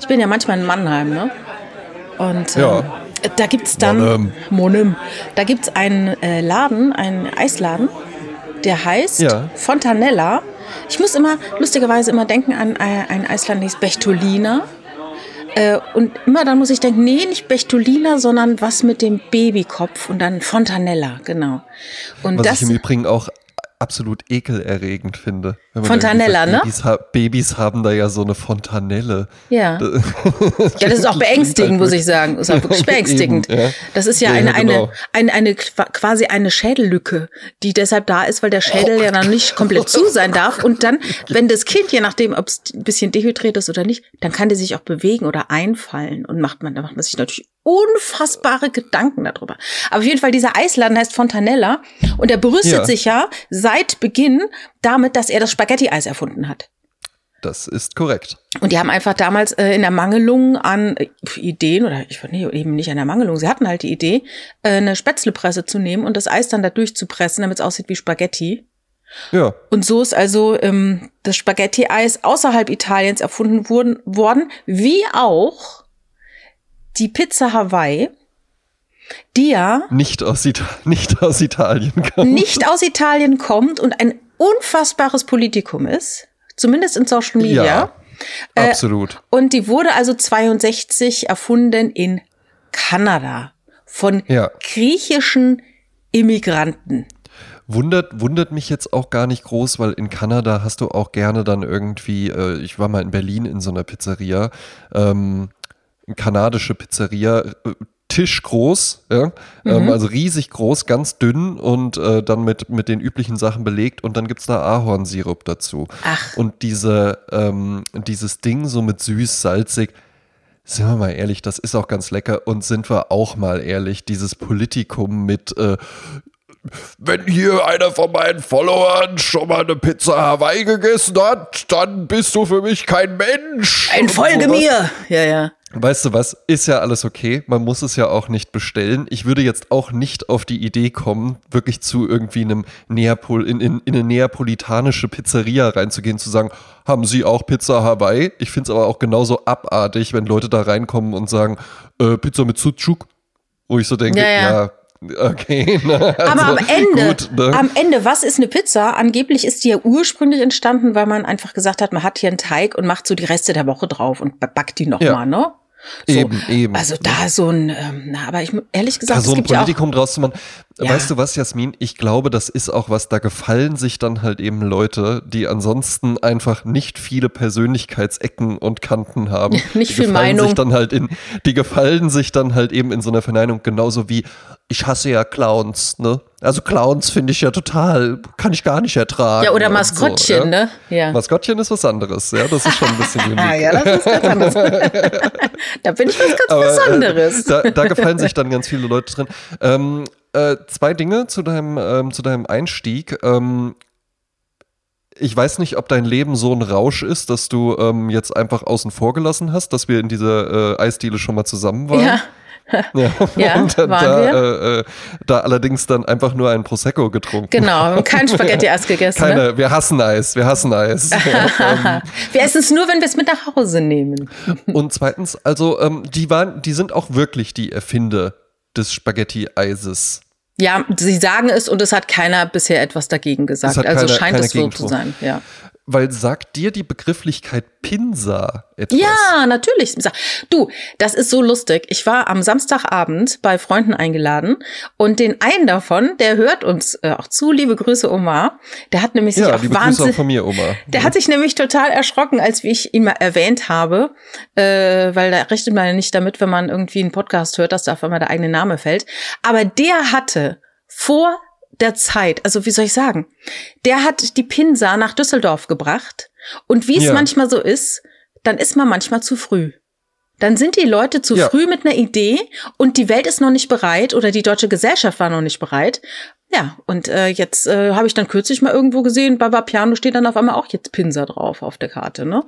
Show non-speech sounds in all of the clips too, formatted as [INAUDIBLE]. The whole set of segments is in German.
Ich bin ja manchmal in Mannheim, ne? Und ähm, Ja. da gibt es dann Monem. Monem. Da gibt es einen äh, Laden, einen Eisladen, der heißt Ja. Fontanella. Ich muss immer, lustigerweise immer denken an äh, einen Eisladen, der hieß Bechtolina. Äh, und immer dann muss ich denken, nee, nicht Bechtolina, sondern was mit dem Babykopf und dann Fontanella, genau. Und Was das, ich im Übrigen auch absolut ekelerregend finde. Fontanella, irgendwie sagt, ne? Babys, ha Babys haben da ja so eine Fontanelle. ja. Ja, das ist auch [LAUGHS] beängstigend, muss ich sagen. Ist auch wirklich [LAUGHS] beängstigend. Eben, ja. Das ist ja, Ja, eine, genau. eine, eine, eine, qua- quasi eine Schädellücke, die deshalb da ist, weil der Schädel ja dann nicht komplett zu sein darf. Und dann, wenn das Kind, je nachdem, ob es ein bisschen dehydriert ist oder nicht, dann kann der sich auch bewegen oder einfallen. Und macht man, da macht man sich natürlich unfassbare Gedanken darüber. Aber auf jeden Fall, dieser Eisladen heißt Fontanella und er berüstet sich ja seit Beginn damit, dass er das Spaghetti-Eis erfunden hat. Das ist korrekt. Und die haben einfach damals äh, in der Mangelung an äh, Ideen, oder ich nee, eben nicht an der Mangelung, sie hatten halt die Idee, äh, eine Spätzlepresse zu nehmen und das Eis dann da durchzupressen, damit es aussieht wie Spaghetti. Ja. Und so ist also ähm, das Spaghetti-Eis außerhalb Italiens erfunden wurden, worden, wie auch die Pizza Hawaii, die ja Nicht aus, Ita [LAUGHS] nicht aus Italien kommt. nicht aus Italien kommt und ein unfassbares Politikum ist, zumindest in Social Media. Ja. Äh, Absolut. Und die wurde also 62 erfunden in Kanada von Ja. griechischen Immigranten. Wundert, wundert mich jetzt auch gar nicht groß, weil in Kanada hast du auch gerne dann irgendwie, äh, ich war mal in Berlin in so einer Pizzeria, ähm, kanadische Pizzeria, äh, tischgroß, ja, ähm, also riesig groß, ganz dünn und äh, dann mit, mit den üblichen Sachen belegt und dann gibt's da Ahornsirup dazu. Ach. Und diese, ähm, dieses Ding so mit süß, salzig, sind wir mal ehrlich, das ist auch ganz lecker und sind wir auch mal ehrlich, dieses Politikum mit äh, wenn hier einer von meinen Followern schon mal eine Pizza Hawaii gegessen hat, dann bist du für mich kein Mensch. Ein Und Folge sowas. mir! Ja, ja. Weißt du was, ist ja alles okay, man muss es ja auch nicht bestellen. Ich würde jetzt auch nicht auf die Idee kommen, wirklich zu irgendwie einem Neapol, in, in, in eine neapolitanische Pizzeria reinzugehen, zu sagen, haben Sie auch Pizza Hawaii? Ich finde es aber auch genauso abartig, wenn Leute da reinkommen und sagen, äh, Pizza mit Sucuk, wo ich so denke, Ja, ja. ja, okay. [LAUGHS] Ne, Aber also, am Ende, gut, ne? am Ende, was ist eine Pizza? Angeblich ist die ja ursprünglich entstanden, weil man einfach gesagt hat, man hat hier einen Teig und macht so die Reste der Woche drauf und backt die nochmal, Ja. mal, ne? So. Eben, eben. Also da so ein, ähm, na, aber ich ehrlich gesagt, da so ein gibt ja Politikum draus zu machen. Ja. Weißt du was, Jasmin? Ich glaube, das ist auch was, da gefallen sich dann halt eben Leute, die ansonsten einfach nicht viele Persönlichkeitsecken und Kanten haben. [LAUGHS] Nicht die viel Meinung. Sich dann halt in, die gefallen sich dann halt eben in so einer Verneinung genauso wie, ich hasse ja Clowns, ne? Also Clowns finde ich ja total, kann ich gar nicht ertragen. ja, oder Maskottchen, so, ja. ne? Ja. Maskottchen ist was anderes, ja, das ist schon ein bisschen [LAUGHS] unique. Ah, ja, das ist ganz anderes. [LAUGHS] da bin ich was ganz Aber, Besonderes. Äh, da, da gefallen sich dann ganz viele Leute drin. Ähm, äh, zwei Dinge zu deinem, ähm, zu deinem Einstieg. Ähm, ich weiß nicht, ob dein Leben so ein Rausch ist, dass du ähm, jetzt einfach außen vor gelassen hast, dass wir in dieser äh, Eisdiele schon mal zusammen waren. ja. Ja. Ja, [LAUGHS] Und da, wir. Äh, äh, da allerdings dann einfach nur ein Prosecco getrunken. Genau, haben kein [LAUGHS] Spaghetti-Eis gegessen. Ne? Keine, wir hassen Eis, wir hassen Eis. [LAUGHS] ja, Wir essen es nur, wenn wir es mit nach Hause nehmen. ähm, und zweitens, also ähm, die waren, die sind auch wirklich die Erfinder des Spaghetti-Eises. Ja, sie sagen es und es hat keiner bisher etwas dagegen gesagt. Also keiner- scheint keiner es so zu sein, ja. Weil sagt dir die Begrifflichkeit Pinsa etwas? Ja, natürlich. Du, das ist so lustig. Ich war am Samstagabend bei Freunden eingeladen und den einen davon, der hört uns äh, auch zu, liebe Grüße Omar, der hat nämlich sich Ja, auch liebe Grüße wahnsinnig, auch von mir, Oma. Der hat sich nämlich total erschrocken, als wie ich ihn mal erwähnt habe, äh, weil da rechnet man ja nicht damit, wenn man irgendwie einen Podcast hört, dass da auf einmal der eigene Name fällt. Aber der hatte vor der Zeit, also wie soll ich sagen, der hat die Pinsa nach Düsseldorf gebracht und wie es Ja. manchmal so ist, dann ist man manchmal zu früh. Dann sind die Leute zu Ja. früh mit einer Idee und die Welt ist noch nicht bereit oder die deutsche Gesellschaft war noch nicht bereit. Ja, und äh, jetzt äh, habe ich dann kürzlich mal irgendwo gesehen, bei Piano steht dann auf einmal auch jetzt Pinsa drauf auf der Karte, ne?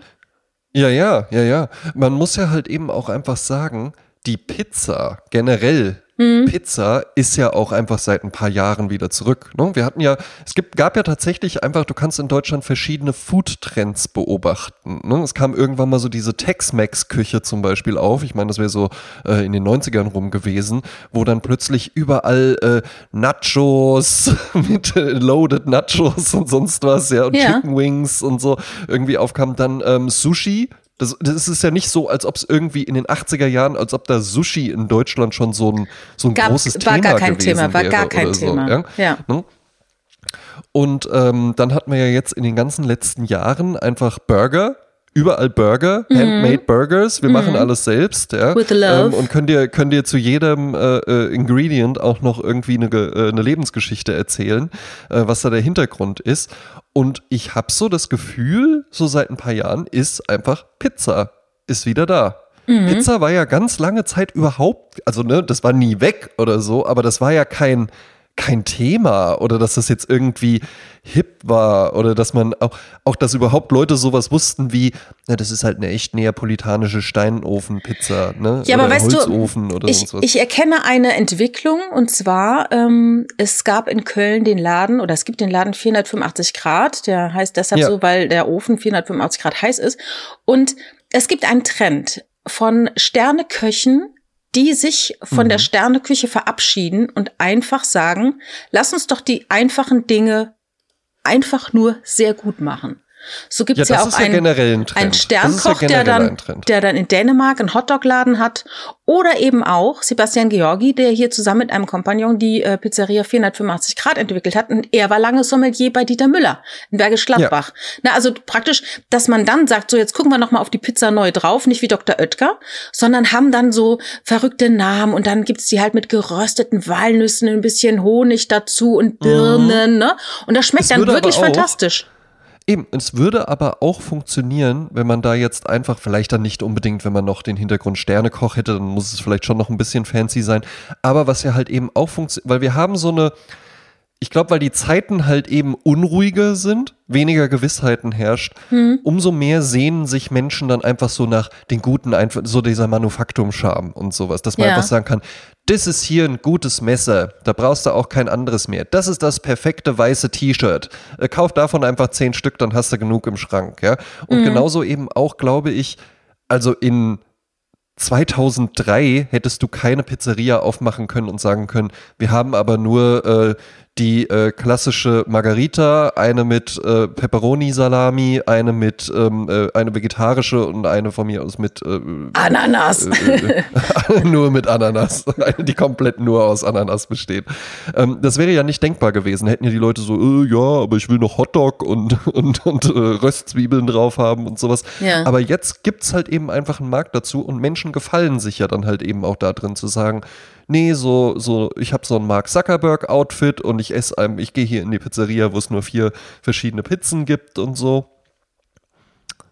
Ja, ja, ja, ja. Man muss ja halt eben auch einfach sagen, die Pizza generell mhm. Pizza ist ja auch einfach seit ein paar Jahren wieder zurück. Ne? Wir hatten ja, es gibt, gab ja tatsächlich einfach, du kannst in Deutschland verschiedene Food-Trends beobachten. Ne? Es kam irgendwann mal so diese Tex-Mex-Küche zum Beispiel auf. Ich meine, das wäre so äh, in den 90ern rum gewesen, wo dann plötzlich überall äh, Nachos [LAUGHS] mit äh, Loaded Nachos und sonst was, ja, und ja. Chicken Wings und so irgendwie aufkam. Dann ähm, Sushi das, das ist ja nicht so, als ob es irgendwie in den 80er Jahren, als ob da Sushi in Deutschland schon so ein, so ein Gab, großes war Thema gar kein gewesen Thema, war wäre gar kein Thema. So, ja? ja. Ne? Und ähm, dann hat man ja jetzt in den ganzen letzten Jahren einfach Burger überall Burger, mhm. handmade Burgers. Wir mhm. machen alles selbst, ja. With love. Ähm, und können dir, können dir zu jedem äh, äh, Ingredient auch noch irgendwie eine, äh, eine Lebensgeschichte erzählen, äh, was da der Hintergrund ist. Und ich habe so das Gefühl, so seit ein paar Jahren ist einfach Pizza ist wieder da. Mhm. Pizza war ja ganz lange Zeit überhaupt, also ne, das war nie weg oder so, aber das war ja kein kein Thema oder dass das jetzt irgendwie hip war oder dass man auch, auch dass überhaupt Leute sowas wussten wie, na, das ist halt eine echt neapolitanische Steinofenpizza, ne? Ja, oder aber weißt Holzofen du, oder ich, ich erkenne eine Entwicklung und zwar, ähm, es gab in Köln den Laden oder es gibt den Laden 485 Grad, der heißt deshalb Ja. so, weil der Ofen 485 Grad heiß ist und es gibt einen Trend von Sterneköchen, die sich von der Sterneküche verabschieden und einfach sagen, lass uns doch die einfachen Dinge einfach nur sehr gut machen. So gibt ja, es das ja, auch ja einen, generell ein einen Das Sternkoch, ja der, dann, der dann in Dänemark einen Hotdog-Laden hat. Oder eben auch Sebastian Georgi, der hier zusammen mit einem Kompagnon die äh, Pizzeria 485 Grad entwickelt hat. Und er war lange Sommelier bei Dieter Müller in Bergisch Gladbach. Na, also praktisch, dass man dann sagt, so jetzt gucken wir noch mal auf die Pizza neu drauf, nicht wie Dr. Oetker, sondern haben dann so verrückte Namen und dann gibt's die halt mit gerösteten Walnüssen, ein bisschen Honig dazu und Birnen. Ne? Und das schmeckt Es dann wirklich auch- fantastisch. Eben, es würde aber auch funktionieren, wenn man da jetzt einfach, vielleicht dann nicht unbedingt, wenn man noch den Hintergrund Sternekoch hätte, dann muss es vielleicht schon noch ein bisschen fancy sein. Aber was ja halt eben auch funktioniert, weil wir haben so eine, ich glaube, weil die Zeiten halt eben unruhiger sind, weniger Gewissheiten herrscht, umso mehr sehnen sich Menschen dann einfach so nach den guten, einfach so dieser Manufaktum-Charme und sowas, dass man Ja. einfach sagen kann, das ist hier ein gutes Messer, da brauchst du auch kein anderes mehr. Das ist das perfekte weiße T-Shirt. Äh, kauf davon einfach zehn Stück, dann hast du genug im Schrank, ja. Und genauso eben auch, glaube ich, also in 2003 hättest du keine Pizzeria aufmachen können und sagen können, wir haben aber nur äh, die äh, klassische Margarita, eine mit äh, Pepperoni-Salami, eine mit ähm, äh, eine vegetarische und eine von mir aus mit äh, Ananas. äh, [LAUGHS] nur mit Ananas, [LAUGHS] eine, die komplett nur aus Ananas besteht. Ähm, das wäre ja nicht denkbar gewesen. Hätten ja die Leute so, äh, ja, aber ich will noch Hotdog und, [LAUGHS] und, und äh, Röstzwiebeln drauf haben und sowas. Ja. Aber jetzt gibt's halt eben einfach einen Markt dazu und Menschen gefallen sich ja dann halt eben auch da drin zu sagen, nee, so, so, ich habe so ein Mark Zuckerberg-Outfit und ich esse einem, ich gehe hier in die Pizzeria, wo es nur vier verschiedene Pizzen gibt und so.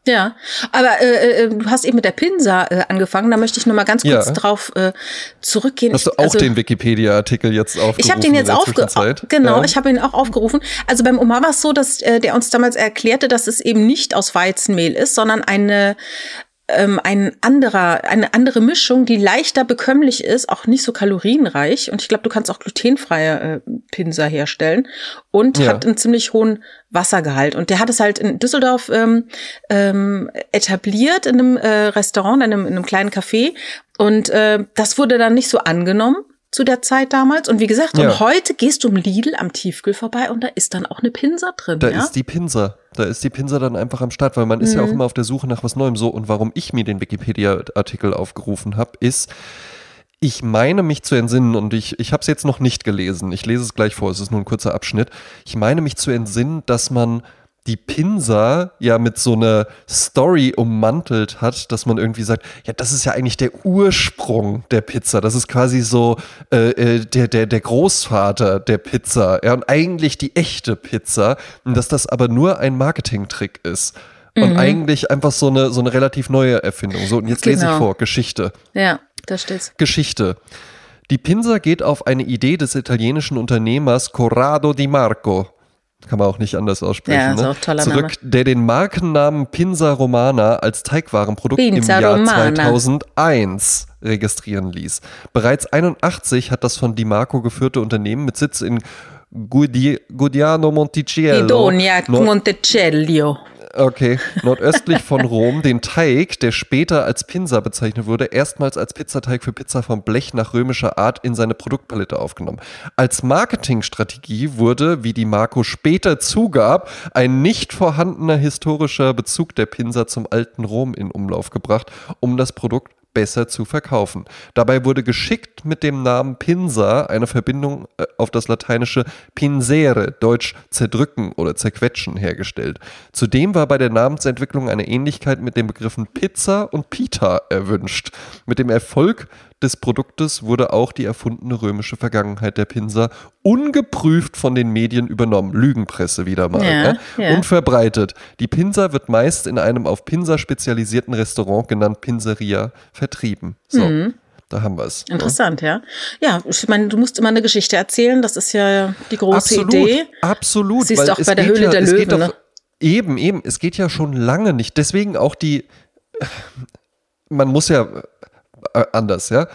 Ja, aber äh, äh, du hast eben mit der Pinsa äh, angefangen. Da möchte ich noch mal ganz kurz Ja. drauf äh, zurückgehen. Hast du auch also, den Wikipedia-Artikel jetzt aufgerufen? Ich habe den jetzt aufgerufen. Genau, Ja. ich habe ihn auch aufgerufen. Also beim Omar war es so, dass äh, der uns damals erklärte, dass es eben nicht aus Weizenmehl ist, sondern eine ähm, ein anderer, eine andere Mischung, die leichter bekömmlich ist, auch nicht so kalorienreich. Und ich glaube, du kannst auch glutenfreie äh, Pinsa herstellen und Ja. hat einen ziemlich hohen Wassergehalt. Und der hat es halt in Düsseldorf ähm, ähm, etabliert in einem äh, Restaurant, in einem, in einem kleinen Café. Und äh, das wurde dann nicht so angenommen zu der Zeit damals. Und wie gesagt, Ja. und heute gehst du im Lidl am Tiefkühl vorbei und da ist dann auch eine Pinsa drin. Da ja? ist die Pinsa. Da ist die Pinsa dann einfach am Start, weil man ist ja Mhm. auch immer auf der Suche nach was Neuem. So, und warum ich mir den Wikipedia-Artikel aufgerufen habe, ist, ich meine mich zu entsinnen, und ich, ich habe es jetzt noch nicht gelesen, ich lese es gleich vor, es ist nur ein kurzer Abschnitt. Ich meine mich zu entsinnen, dass man die Pinsa ja mit so einer Story ummantelt hat, dass man irgendwie sagt, ja, das ist ja eigentlich der Ursprung der Pizza. Das ist quasi so äh, äh, der, der, der Großvater der Pizza. Ja, und eigentlich die echte Pizza. Und dass das aber nur ein Marketingtrick ist. Und eigentlich einfach so eine, so eine relativ neue Erfindung. So, und jetzt lese ich Genau. vor, Geschichte. ja, da steht's. Geschichte. Die Pinsa geht auf eine Idee des italienischen Unternehmers Corrado Di Marco. Kann man auch nicht anders aussprechen. Ja, ist ne? auch toller Zurück, Name. der den Markennamen Pinsa Romana als Teigwarenprodukt Pinza im Jahr Romana. 2001 registrieren ließ. Bereits 81 hat das von Di Marco geführte Unternehmen mit Sitz in Gudi Gudiano Monticello Idonia Nord- Monticello. Okay, nordöstlich von Rom den Teig, der später als Pinsa bezeichnet wurde, erstmals als Pizzateig für Pizza vom Blech nach römischer Art in seine Produktpalette aufgenommen. Als Marketingstrategie wurde, wie die Marco später zugab, ein nicht vorhandener historischer Bezug der Pinsa zum alten Rom in Umlauf gebracht, um das Produkt besser zu verkaufen. Dabei wurde geschickt mit dem Namen Pinsa eine Verbindung äh, auf das lateinische pinsere, deutsch zerdrücken oder zerquetschen, hergestellt. Zudem war bei der Namensentwicklung eine Ähnlichkeit mit den Begriffen Pizza und Pita erwünscht. Mit dem Erfolg des Produktes wurde auch die erfundene römische Vergangenheit der Pinsa ungeprüft von den Medien übernommen. Lügenpresse wieder mal. Ja, ne? ja. Und verbreitet. Die Pinsa wird meist in einem auf Pinsa spezialisierten Restaurant genannt Pinseria vertrieben. So, Mhm. Da haben wir es. Interessant, ja. Ja, ich meine, du musst immer eine Geschichte erzählen. Das ist ja die große Absolut, Idee. absolut. Siehst du auch bei der Höhle ja, der Löwen, doch, ne? Eben, eben. Es geht ja schon lange nicht. Deswegen auch die, man muss ja äh, anders, ja.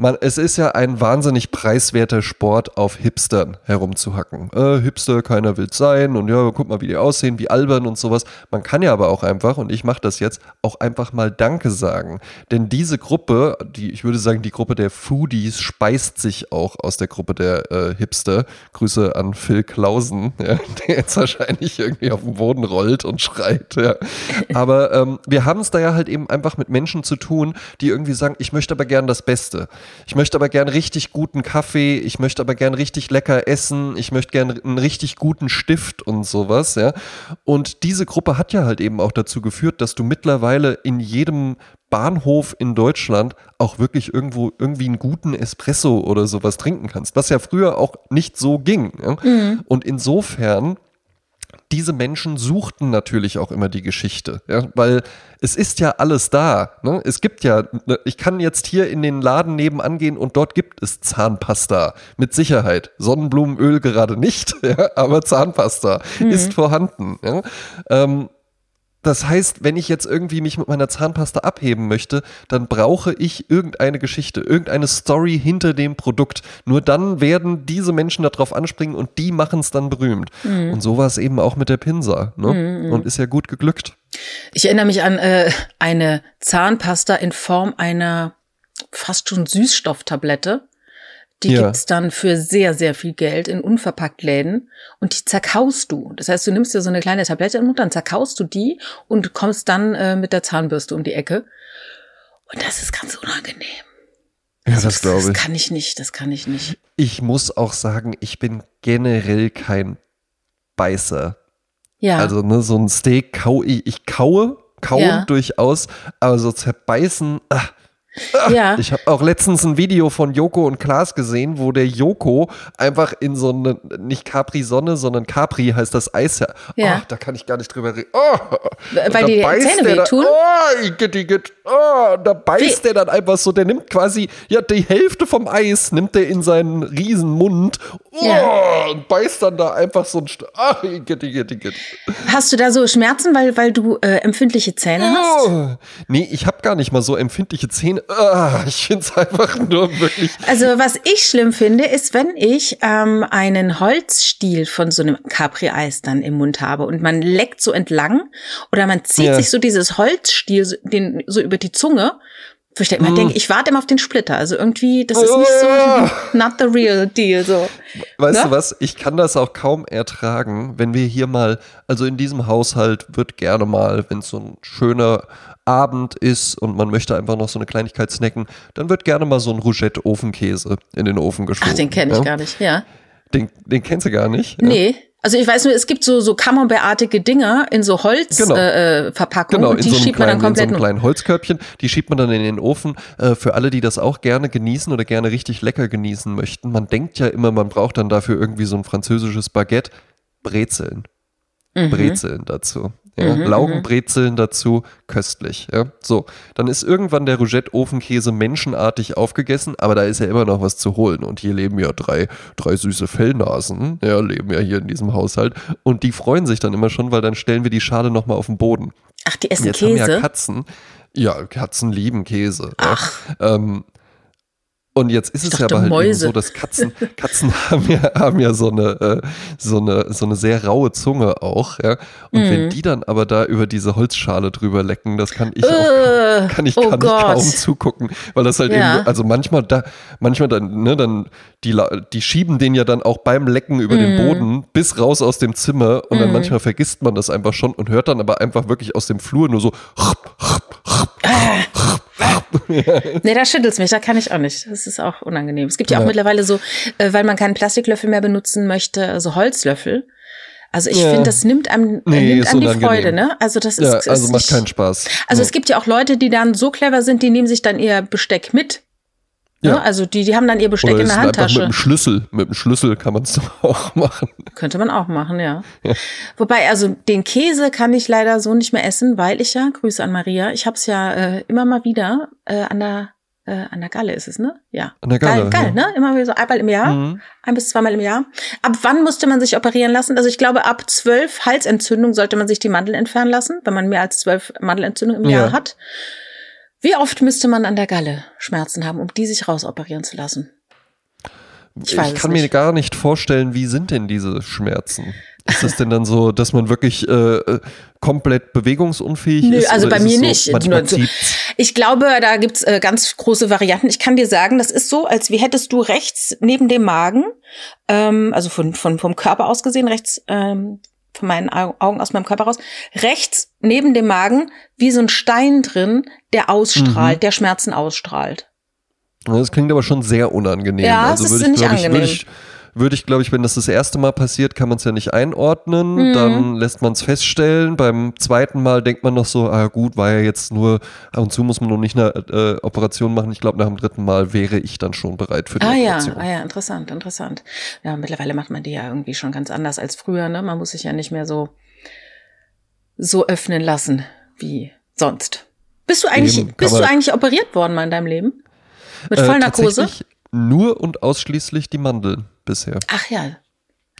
Man, es ist ja ein wahnsinnig preiswerter Sport, auf Hipstern herumzuhacken. Äh, Hipster, keiner will sein und ja, guck mal, wie die aussehen, wie albern und sowas. Man kann ja aber auch einfach, und ich mache das jetzt, auch einfach mal Danke sagen. Denn diese Gruppe, die, ich würde sagen, die Gruppe der Foodies speist sich auch aus der Gruppe der äh, Hipster. Grüße an Phil Klausen, [LAUGHS] ja, der jetzt wahrscheinlich irgendwie auf den Boden rollt und schreit. Ja. Aber ähm, wir haben es da ja halt eben einfach mit Menschen zu tun, die irgendwie sagen, ich möchte aber gern das Beste. Ich möchte aber gern richtig guten Kaffee, ich möchte aber gern richtig lecker essen, ich möchte gern einen richtig guten Stift und sowas, ja. Und diese Gruppe hat ja halt eben auch dazu geführt, dass du mittlerweile in jedem Bahnhof in Deutschland auch wirklich irgendwo irgendwie einen guten Espresso oder sowas trinken kannst, was ja früher auch nicht so ging. Ja? Und insofern diese Menschen suchten natürlich auch immer die Geschichte, ja, weil es ist ja alles da. Ne? Es gibt ja, ne, ich kann jetzt hier in den Laden nebenan gehen und dort gibt es Zahnpasta mit Sicherheit. Sonnenblumenöl gerade nicht, [LAUGHS] ja, aber Zahnpasta ist vorhanden. Ja? Ähm, das heißt, wenn ich jetzt irgendwie mich mit meiner Zahnpasta abheben möchte, dann brauche ich irgendeine Geschichte, irgendeine Story hinter dem Produkt. Nur dann werden diese Menschen darauf anspringen und die machen es dann berühmt. Und so war es eben auch mit der Pinsa. Ne? Und ist ja gut geglückt. Ich erinnere mich an äh, eine Zahnpasta in Form einer fast schon Süßstofftablette. Die Ja. gibt's dann für sehr, sehr viel Geld in Unverpacktläden und die zerkaust du. Das heißt, du nimmst dir so eine kleine Tablette Mund, dann zerkaust du die und kommst dann äh, mit der Zahnbürste um die Ecke. Und das ist ganz unangenehm. Ja, Also das glaube Das ich. kann ich nicht, das kann ich nicht. Ich muss auch sagen, ich bin generell kein Beißer. Ja, Also ne, so ein Steak kau ich, ich kaue, kauen Ja. durchaus, aber so zerbeißen, ah, [LAUGHS] ja. Ich habe auch letztens ein Video von Joko und Klaas gesehen, wo der Joko einfach in so eine, nicht Capri-Sonne, sondern Capri heißt das Eis ja. Oh, da kann ich gar nicht drüber reden. Oh, Weil die Zähne der da- wehtun? Oh, Igitt, Igitt. oh, da beißt Wie- der dann einfach so, der nimmt quasi, ja, die Hälfte vom Eis nimmt der in seinen riesen Mund oh, Ja. und beißt dann da einfach so ein Stück. Ah, Igitt, Igitt, Igitt. Hast du da so Schmerzen, weil, weil du äh, empfindliche Zähne hast? Oh. Nee, ich habe gar nicht mal so empfindliche Zähne. Ah, ich finde es einfach nur wirklich Also was ich schlimm finde, ist, wenn ich ähm, einen Holzstiel von so einem Capri-Eis dann im Mund habe und man leckt so entlang oder man zieht Ja. sich so dieses Holzstiel den, so über die Zunge. Ich dann immer denke, ich warte immer auf den Splitter. Also irgendwie, das ist nicht Ah. so not the real deal. So. Weißt Ne? du was? Ich kann das auch kaum ertragen, wenn wir hier mal, also in diesem Haushalt wird gerne mal, wenn es so ein schöner Abend ist und man möchte einfach noch so eine Kleinigkeit snacken, dann wird gerne mal so ein Rougette-Ofenkäse in den Ofen geschoben. Ach, den kenne ich ja? gar nicht, ja. Den, den kennst du gar nicht? Ja? Also ich weiß nur, es gibt so, so Camembert-artige Dinger in so Genau. Holzverpackungen äh, Verpackungen Genau, die so, schiebt man kleinen, dann in so komplett einem kleinen Holzkörbchen. Die schiebt man dann in den Ofen. Äh, für alle, die das auch gerne genießen oder gerne richtig lecker genießen möchten. Man denkt ja immer, man braucht dann dafür irgendwie so ein französisches Baguette. Brezeln. Mhm. Brezeln dazu. Ja? Laugenbrezeln dazu, köstlich. Ja? So, dann ist irgendwann der Rougette-Ofenkäse menschenartig aufgegessen, aber da ist ja immer noch was zu holen. Und hier leben ja drei, drei süße Fellnasen, ja, leben ja hier in diesem Haushalt. Und die freuen sich dann immer schon, weil dann stellen wir die Schale nochmal auf den Boden. Ach, die essen Jetzt Käse. haben ja Katzen. Ja, Katzen lieben Käse. Ach. Ja. Ähm, und jetzt ist Ich es ja aber halt eben so, dass Katzen, Katzen [LAUGHS] haben ja, haben ja so eine, äh, so eine, so eine sehr raue Zunge auch, ja. Und Mhm. wenn die dann aber da über diese Holzschale drüber lecken, das kann ich auch, Äh, kann ich, oh kann ich kaum zugucken, weil das halt Ja. eben, also manchmal da, manchmal dann, ne, dann, die, die schieben den ja dann auch beim Lecken über den Mhm. Boden bis raus aus dem Zimmer und dann manchmal vergisst man das einfach schon und hört dann aber einfach wirklich aus dem Flur nur so, [LAUGHS] Nee, da schüttelt's mich, da kann ich auch nicht. Das ist auch unangenehm. Es gibt ja auch Ja. mittlerweile so, äh, weil man keinen Plastiklöffel mehr benutzen möchte, so Holzlöffel. Also ich Ja. finde, das nimmt einem, äh, Nee, nimmt ist einem die unangenehm. Freude, ne? Also das ist, ja, ist also macht nicht, keinen Spaß. Also Ja. es gibt ja auch Leute, die dann so clever sind, die nehmen sich dann ihr Besteck mit. Ja. Ne? Also die, die haben dann ihr Besteck Oder in der einfach mit Handtasche. dem Schlüssel. Mit dem Schlüssel kann man es doch [LAUGHS] auch machen. Könnte man auch machen, ja. Wobei, also den Käse kann ich leider so nicht mehr essen, weil ich ja, Grüße an Maria, ich habe es ja äh, immer mal wieder äh, an der äh, an der Galle ist es, ne? Ja. An der Galle, Geil, geil ja. ne? Immer wieder so einmal im Jahr. Mhm. Ein bis zweimal im Jahr. Ab wann musste man sich operieren lassen? Also ich glaube, ab zwölf Halsentzündung sollte man sich die Mandeln entfernen lassen, wenn man mehr als zwölf Mandelentzündungen im Ja. Jahr hat. Wie oft müsste man an der Galle Schmerzen haben, um die sich rausoperieren zu lassen? Ich Ich, weiß es kann mir nicht. gar nicht vorstellen, wie sind denn diese Schmerzen? Ist es denn dann so, dass man wirklich äh, äh, komplett bewegungsunfähig Nö, ist? also bei ist mir so, nicht. Ich glaube, da gibt's äh, ganz große Varianten. Ich kann dir sagen, das ist so, als wie hättest du rechts neben dem Magen, ähm, also von, von, vom Körper aus gesehen, rechts ähm, von meinen Au- Augen aus meinem Körper raus, rechts neben dem Magen wie so ein Stein drin, der ausstrahlt, Mhm. der Schmerzen ausstrahlt. Das klingt aber schon sehr unangenehm. Ja, also würde ist ich, nicht angenehm. ich, würde ich, glaube ich, wenn das das erste Mal passiert, kann man es ja nicht einordnen. Mhm. Dann lässt man es feststellen. Beim zweiten Mal denkt man noch so, ah gut, war ja jetzt nur, ab und zu muss man noch nicht eine äh, Operation machen. Ich glaube, nach dem dritten Mal wäre ich dann schon bereit für die Ah ja, Operation. ah ja, interessant, interessant. Ja, mittlerweile macht man die ja irgendwie schon ganz anders als früher, ne? Man muss sich ja nicht mehr so, so öffnen lassen wie sonst. Bist du eigentlich, Eben, bist du eigentlich operiert worden mal in deinem Leben? Mit Äh, Vollnarkose? tatsächlich Nur und ausschließlich die Mandeln bisher. Ach ja.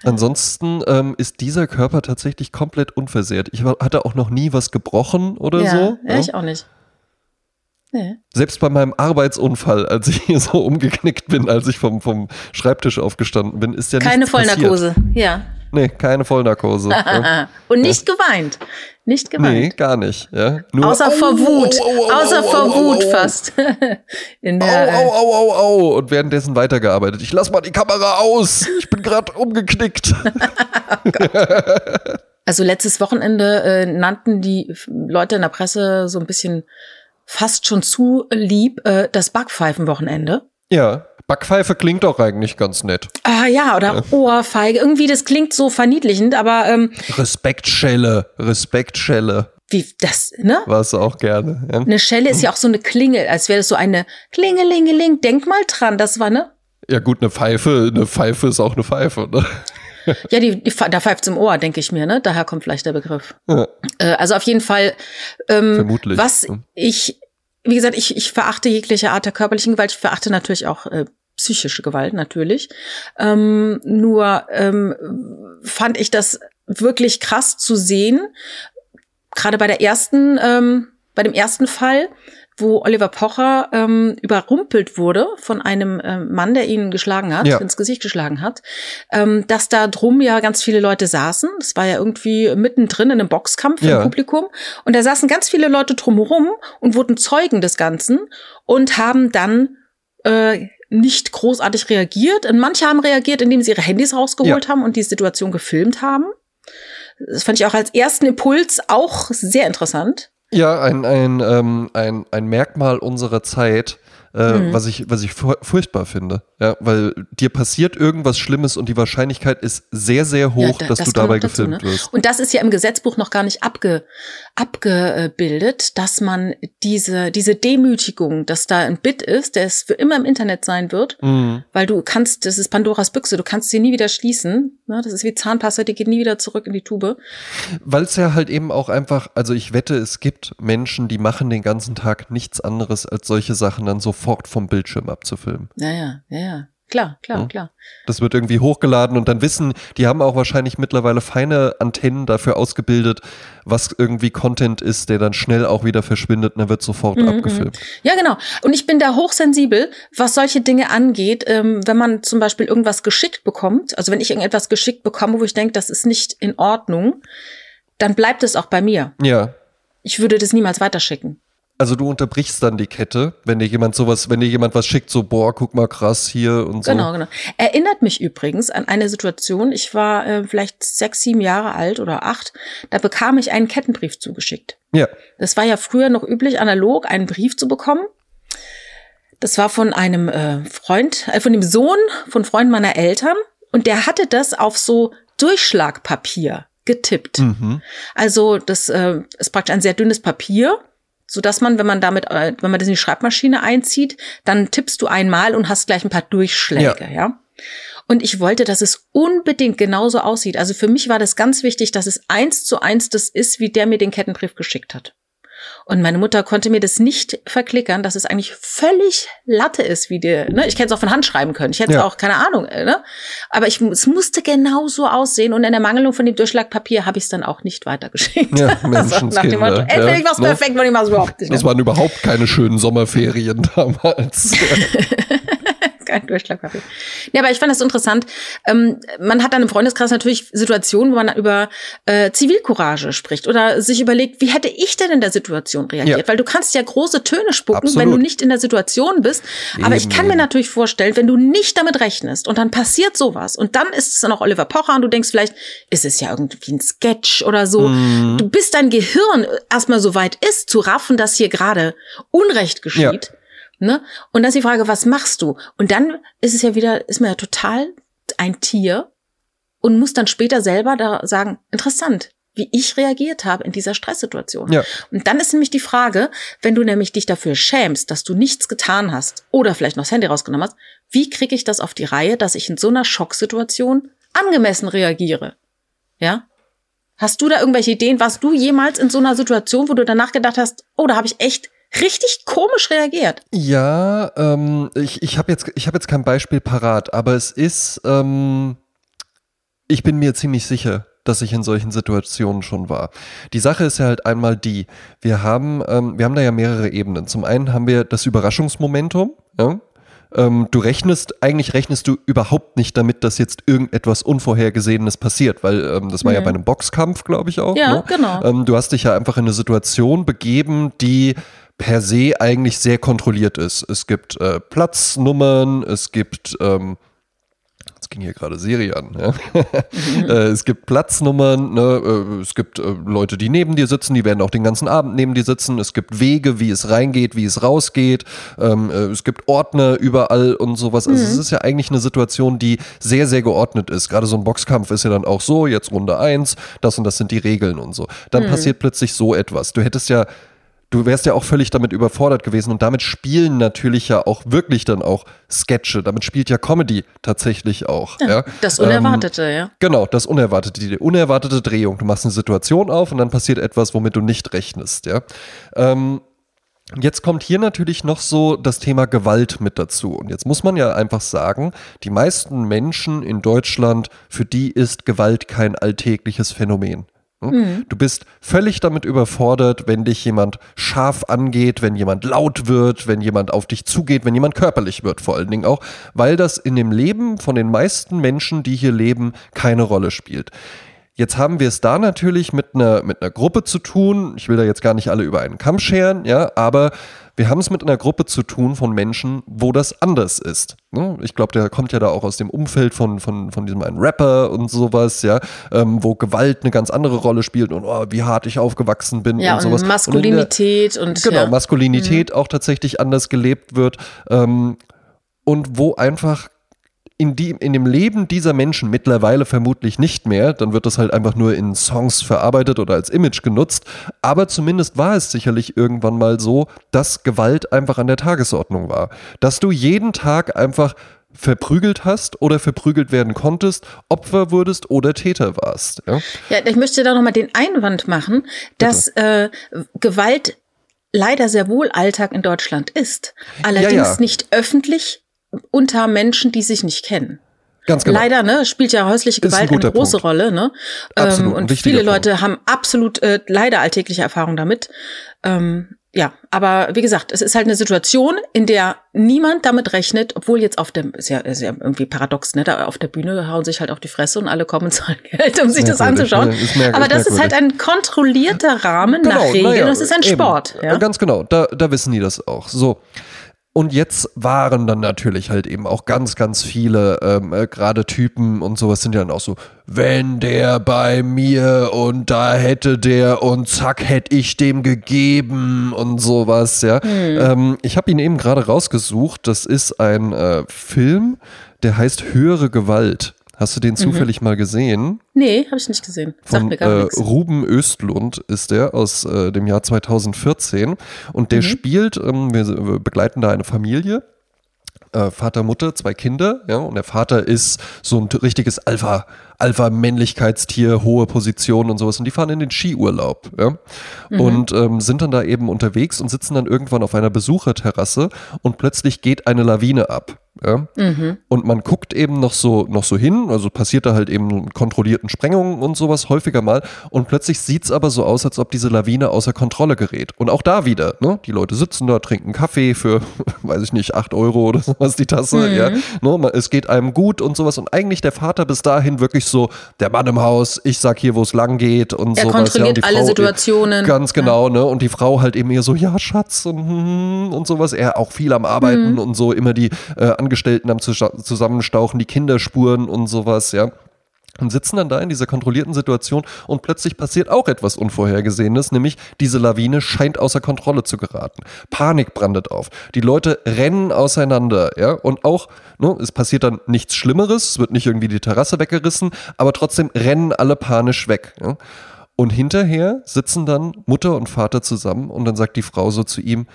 Ansonsten ähm, ist dieser Körper tatsächlich komplett unversehrt. Ich hatte auch noch nie was gebrochen oder ja, so. ja, ich auch nicht. Nee. Selbst bei meinem Arbeitsunfall, als ich hier so umgeknickt bin, als ich vom, vom Schreibtisch aufgestanden bin, ist ja Keine nichts passiert. Vollnarkose, ja. Nee, keine Vollnarkose. ja. [LAUGHS] Und nicht geweint. Nicht geweint. Nee, gar nicht. Ja. Nur Außer vor Au, Wut. au, au, au, Außer au, vor Wut fast. [LAUGHS] In Au, der, äh, au, au, au, au. Und währenddessen weitergearbeitet. Ich lass mal die Kamera aus. Ich bin gerade umgeknickt. [LAUGHS] Also letztes Wochenende äh, nannten die Leute in der Presse so ein bisschen fast schon zu lieb äh, das Backpfeifenwochenende. ja, Backpfeife klingt doch eigentlich ganz nett. Ah ja, oder Ohrfeige. Irgendwie, das klingt so verniedlichend, aber ähm, Respektschelle, Respektschelle. wie das, ne? War's auch gerne. Ja. Eine Schelle ist ja auch so eine Klingel, als wäre das so eine Klingelingeling. Denk mal dran, das war ne? ja gut, eine Pfeife, eine Pfeife ist auch eine Pfeife. Ne? Ja, die, die da pfeift's im Ohr, denke ich mir, ne? Daher kommt vielleicht der Begriff. Ja. Äh, also auf jeden Fall, ähm, Vermutlich. was ich, wie gesagt, ich, ich verachte jegliche Art der körperlichen Gewalt. Ich verachte natürlich auch äh, psychische Gewalt, natürlich. Ähm, nur ähm, fand ich das wirklich krass zu sehen, gerade bei der ersten, ähm, bei dem ersten Fall, wo Oliver Pocher ähm, überrumpelt wurde von einem ähm, Mann, der ihn geschlagen hat, Ja. ins Gesicht geschlagen hat, ähm, dass da drum ja ganz viele Leute saßen. Das war ja irgendwie mittendrin in einem Boxkampf Ja. im Publikum. Und da saßen ganz viele Leute drumherum und wurden Zeugen des Ganzen und haben dann äh, nicht großartig reagiert. Und manche haben reagiert, indem sie ihre Handys rausgeholt haben und die Situation gefilmt haben. Das fand ich auch als ersten Impuls auch sehr interessant. Ja, ein, ein, ähm, ein, ein Merkmal unserer Zeit. Äh, mhm. was ich, was ich furchtbar finde. Ja, weil dir passiert irgendwas Schlimmes und die Wahrscheinlichkeit ist sehr, sehr hoch, ja, da, dass das du dabei dazu, gefilmt ne? wirst. Und das ist ja im Gesetzbuch noch gar nicht abge, abgebildet, dass man diese, diese Demütigung, dass da ein Bit ist, der es für immer im Internet sein wird, mhm. weil du kannst, das ist Pandoras Büchse, du kannst sie nie wieder schließen. Ne? Das ist wie Zahnpasta, die geht nie wieder zurück in die Tube. Weil es ja halt eben auch einfach, also ich wette, es gibt Menschen, die machen den ganzen Tag nichts anderes, als solche Sachen dann sofort vom Bildschirm abzufilmen. Ja, ja, ja, ja. Klar, klar, ja. klar. Das wird irgendwie hochgeladen und dann wissen, die haben auch wahrscheinlich mittlerweile feine Antennen dafür ausgebildet, was irgendwie Content ist, der dann schnell auch wieder verschwindet und dann wird sofort mhm, abgefilmt. Mhm. Ja, genau. Und ich bin da hochsensibel, was solche Dinge angeht, ähm, wenn man zum Beispiel irgendwas geschickt bekommt, also wenn ich irgendetwas geschickt bekomme, wo ich denke, das ist nicht in Ordnung, dann bleibt es auch bei mir. Ja. Ich würde das niemals weiterschicken. Also du unterbrichst dann die Kette, wenn dir jemand sowas, wenn dir jemand was schickt, so boah, guck mal krass hier und so. Genau, genau. Erinnert mich übrigens an eine Situation. Ich war äh, vielleicht sechs, sieben Jahre alt oder acht. Da bekam ich einen Kettenbrief zugeschickt. Ja. Das war ja früher noch üblich, analog einen Brief zu bekommen. Das war von einem äh, Freund, äh, von dem Sohn von Freunden meiner Eltern. Und der hatte das auf so Durchschlagpapier getippt. Mhm. Also das äh, ist praktisch ein sehr dünnes Papier so dass man, wenn man damit, äh, wenn man das in die Schreibmaschine einzieht, dann tippst du einmal und hast gleich ein paar Durchschläge, ja. ja? Und ich wollte, dass es unbedingt genauso aussieht. Also für mich war das ganz wichtig, dass es eins zu eins das ist, wie der mir den Kettenbrief geschickt hat. Und meine Mutter konnte mir das nicht verklickern, dass es eigentlich völlig Latte ist, wie der, ne? Ich hätte es auch von Hand schreiben können. Ich hätte es ja. auch, keine Ahnung, äh, ne? Aber ich, es musste genau so aussehen. Und in der Mangelung von dem Durchschlagpapier habe ich es dann auch nicht weitergeschickt. Ja, [LAUGHS] also, Motto, entweder ja, ich was ne? perfekt, wenn ich mach's überhaupt nicht. Das waren überhaupt keine schönen Sommerferien [LAUGHS] damals. [LAUGHS] kein Durchschlagkaffee. Ja, aber ich fand das interessant. Ähm, man hat dann im Freundeskreis natürlich Situationen, wo man über äh, Zivilcourage spricht oder sich überlegt, wie hätte ich denn in der Situation reagiert? Ja. Weil du kannst ja große Töne spucken, Absolut. wenn du nicht in der Situation bist. Eben, aber ich kann mir natürlich vorstellen, wenn du nicht damit rechnest und dann passiert sowas und dann ist es dann auch Oliver Pocher und du denkst vielleicht, ist es ja irgendwie ein Sketch oder so. Mhm. Du bist dein Gehirn erstmal so weit ist, zu raffen, dass hier gerade Unrecht geschieht. Ja Ne? Und dann ist die Frage, was machst du? Und dann ist es ja wieder, ist man ja total ein Tier und muss dann später selber da sagen, interessant, wie ich reagiert habe in dieser Stresssituation. Ja. Und dann ist nämlich die Frage, wenn du nämlich dich dafür schämst, dass du nichts getan hast oder vielleicht noch das Handy rausgenommen hast, wie kriege ich das auf die Reihe, dass ich in so einer Schocksituation angemessen reagiere? Ja? Hast du da irgendwelche Ideen? Warst du jemals in so einer Situation, wo du danach gedacht hast, oh, da habe ich echt richtig komisch reagiert. Ja, ähm, ich, ich habe jetzt, ich hab jetzt kein Beispiel parat, aber es ist, ähm, ich bin mir ziemlich sicher, dass ich in solchen Situationen schon war. Die Sache ist ja halt einmal die, wir haben, ähm, wir haben da ja mehrere Ebenen. Zum einen haben wir das Überraschungsmomentum, ja? Ähm, du rechnest, eigentlich rechnest du überhaupt nicht damit, dass jetzt irgendetwas Unvorhergesehenes passiert, weil ähm, das war mhm. ja bei einem Boxkampf, glaube ich auch. Ja, ne? genau. Ähm, du hast dich ja einfach in eine Situation begeben, die per se eigentlich sehr kontrolliert ist. Es gibt äh, Platznummern, es gibt ähm, jetzt ging hier gerade Serie an. Ja? Mhm. [LAUGHS] äh, es gibt Platznummern, ne? äh, es gibt äh, Leute, die neben dir sitzen, die werden auch den ganzen Abend neben dir sitzen. Es gibt Wege, wie es reingeht, wie es rausgeht. Ähm, äh, es gibt Ordner überall und sowas. Also mhm. es ist ja eigentlich eine Situation, die sehr, sehr geordnet ist. Gerade so ein Boxkampf ist ja dann auch so, jetzt Runde eins, das und das sind die Regeln und so. Dann mhm. passiert plötzlich so etwas. Du hättest ja du wärst ja auch völlig damit überfordert gewesen und damit spielen natürlich ja auch wirklich dann auch Sketche. Damit spielt ja Comedy tatsächlich auch. Ja, ja. Das Unerwartete, ähm, ja. Genau, das Unerwartete, die unerwartete Drehung. Du machst eine Situation auf und dann passiert etwas, womit du nicht rechnest, ja. Ähm, Jetzt kommt hier natürlich noch so das Thema Gewalt mit dazu. Und jetzt muss man ja einfach sagen, die meisten Menschen in Deutschland, für die ist Gewalt kein alltägliches Phänomen. Hm? Mhm. Du bist völlig damit überfordert, wenn dich jemand scharf angeht, wenn jemand laut wird, wenn jemand auf dich zugeht, wenn jemand körperlich wird, vor allen Dingen auch, weil das in dem Leben von den meisten Menschen, die hier leben, keine Rolle spielt. Jetzt haben wir es da natürlich mit einer, mit einer Gruppe zu tun. Ich will da jetzt gar nicht alle über einen Kamm scheren, ja, aber wir haben es mit einer Gruppe zu tun von Menschen, wo das anders ist. Ne? Ich glaube, der kommt ja da auch aus dem Umfeld von, von, von diesem einen Rapper und sowas, ja, ähm, wo Gewalt eine ganz andere Rolle spielt und oh, wie hart ich aufgewachsen bin ja, und sowas. Maskulinität und, und genau, ja. Maskulinität mhm. auch tatsächlich anders gelebt wird. Ähm, und wo einfach in, die, in dem Leben dieser Menschen mittlerweile vermutlich nicht mehr, dann wird das halt einfach nur in Songs verarbeitet oder als Image genutzt, aber zumindest war es sicherlich irgendwann mal so, dass Gewalt einfach an der Tagesordnung war. Dass du jeden Tag einfach verprügelt hast oder verprügelt werden konntest, Opfer wurdest oder Täter warst. Ja, ja ich möchte da nochmal den Einwand machen, dass äh, Gewalt leider sehr wohl Alltag in Deutschland ist. Allerdings ja, ja. nicht öffentlich unter Menschen, die sich nicht kennen. Ganz genau. Leider, ne, spielt ja häusliche Gewalt ein eine große Punkt. Rolle, ne? Absolut, ähm, und viele Punkt. Leute haben absolut äh, leider alltägliche Erfahrung damit. Ähm, ja, aber wie gesagt, es ist halt eine Situation, in der niemand damit rechnet, obwohl jetzt auf dem, ist ja, ist ja irgendwie paradox, ne? Da auf der Bühne hauen sich halt auf die Fresse und alle kommen und zahlen [LAUGHS] Geld, um sich das anzuschauen. Ja, aber das ist halt ein kontrollierter Rahmen genau, nach Regeln. Ja, das ist ein eben. Sport. Ja? Ganz genau, da, da wissen die das auch. So. Und jetzt waren dann natürlich halt eben auch ganz, ganz viele, ähm, äh, gerade Typen und sowas sind ja dann auch so, wenn der bei mir und da hätte der und zack, hätte ich dem gegeben und sowas, ja. Hm. Ähm, ich habe ihn eben gerade rausgesucht. Das ist ein äh, Film, der heißt Höhere Gewalt. Hast du den mhm. zufällig mhm. mal gesehen? Nee, habe ich nicht gesehen. Sagt mir gar äh, Ruben Östlund ist der aus äh, dem Jahr 2014 und der mhm. spielt, ähm, wir, wir begleiten da eine Familie äh, Vater, Mutter, zwei Kinder, ja, und der Vater ist so ein richtiges Alpha, Alpha-Männlichkeitstier, hohe Position und sowas, und die fahren in den Skiurlaub, ja, mhm. und ähm, sind dann da eben unterwegs und sitzen dann irgendwann auf einer Besucherterrasse und plötzlich geht eine Lawine ab. Ja? Mhm. Und man guckt eben noch so, noch so hin, also passiert da halt eben kontrollierten Sprengungen und sowas häufiger mal. Und plötzlich sieht es aber so aus, als ob diese Lawine außer Kontrolle gerät. Und auch da wieder, ne? Die Leute sitzen da, trinken Kaffee für, [LAUGHS] weiß ich nicht, acht Euro oder sowas die Tasse. Mhm. Ja? Ne? Es geht einem gut und sowas. Und eigentlich der Vater bis dahin wirklich so, der Mann im Haus, ich sag hier, wo es lang geht und er sowas. kontrolliert ja, alle Frau, Situationen. Ganz genau, ja. ne? Und die Frau halt eben eher so, ja, Schatz und, hm, und sowas. Er auch viel am Arbeiten mhm. und so, immer die äh, Angestellten am Zusammenstauchen, die Kinderspuren und sowas, ja und sitzen dann da in dieser kontrollierten Situation und plötzlich passiert auch etwas Unvorhergesehenes, nämlich diese Lawine scheint außer Kontrolle zu geraten. Panik brandet auf. Die Leute rennen auseinander, ja, und auch, ne, es passiert dann nichts Schlimmeres, es wird nicht irgendwie die Terrasse weggerissen, aber trotzdem rennen alle panisch weg. Ja. Und hinterher sitzen dann Mutter und Vater zusammen und dann sagt die Frau so zu ihm,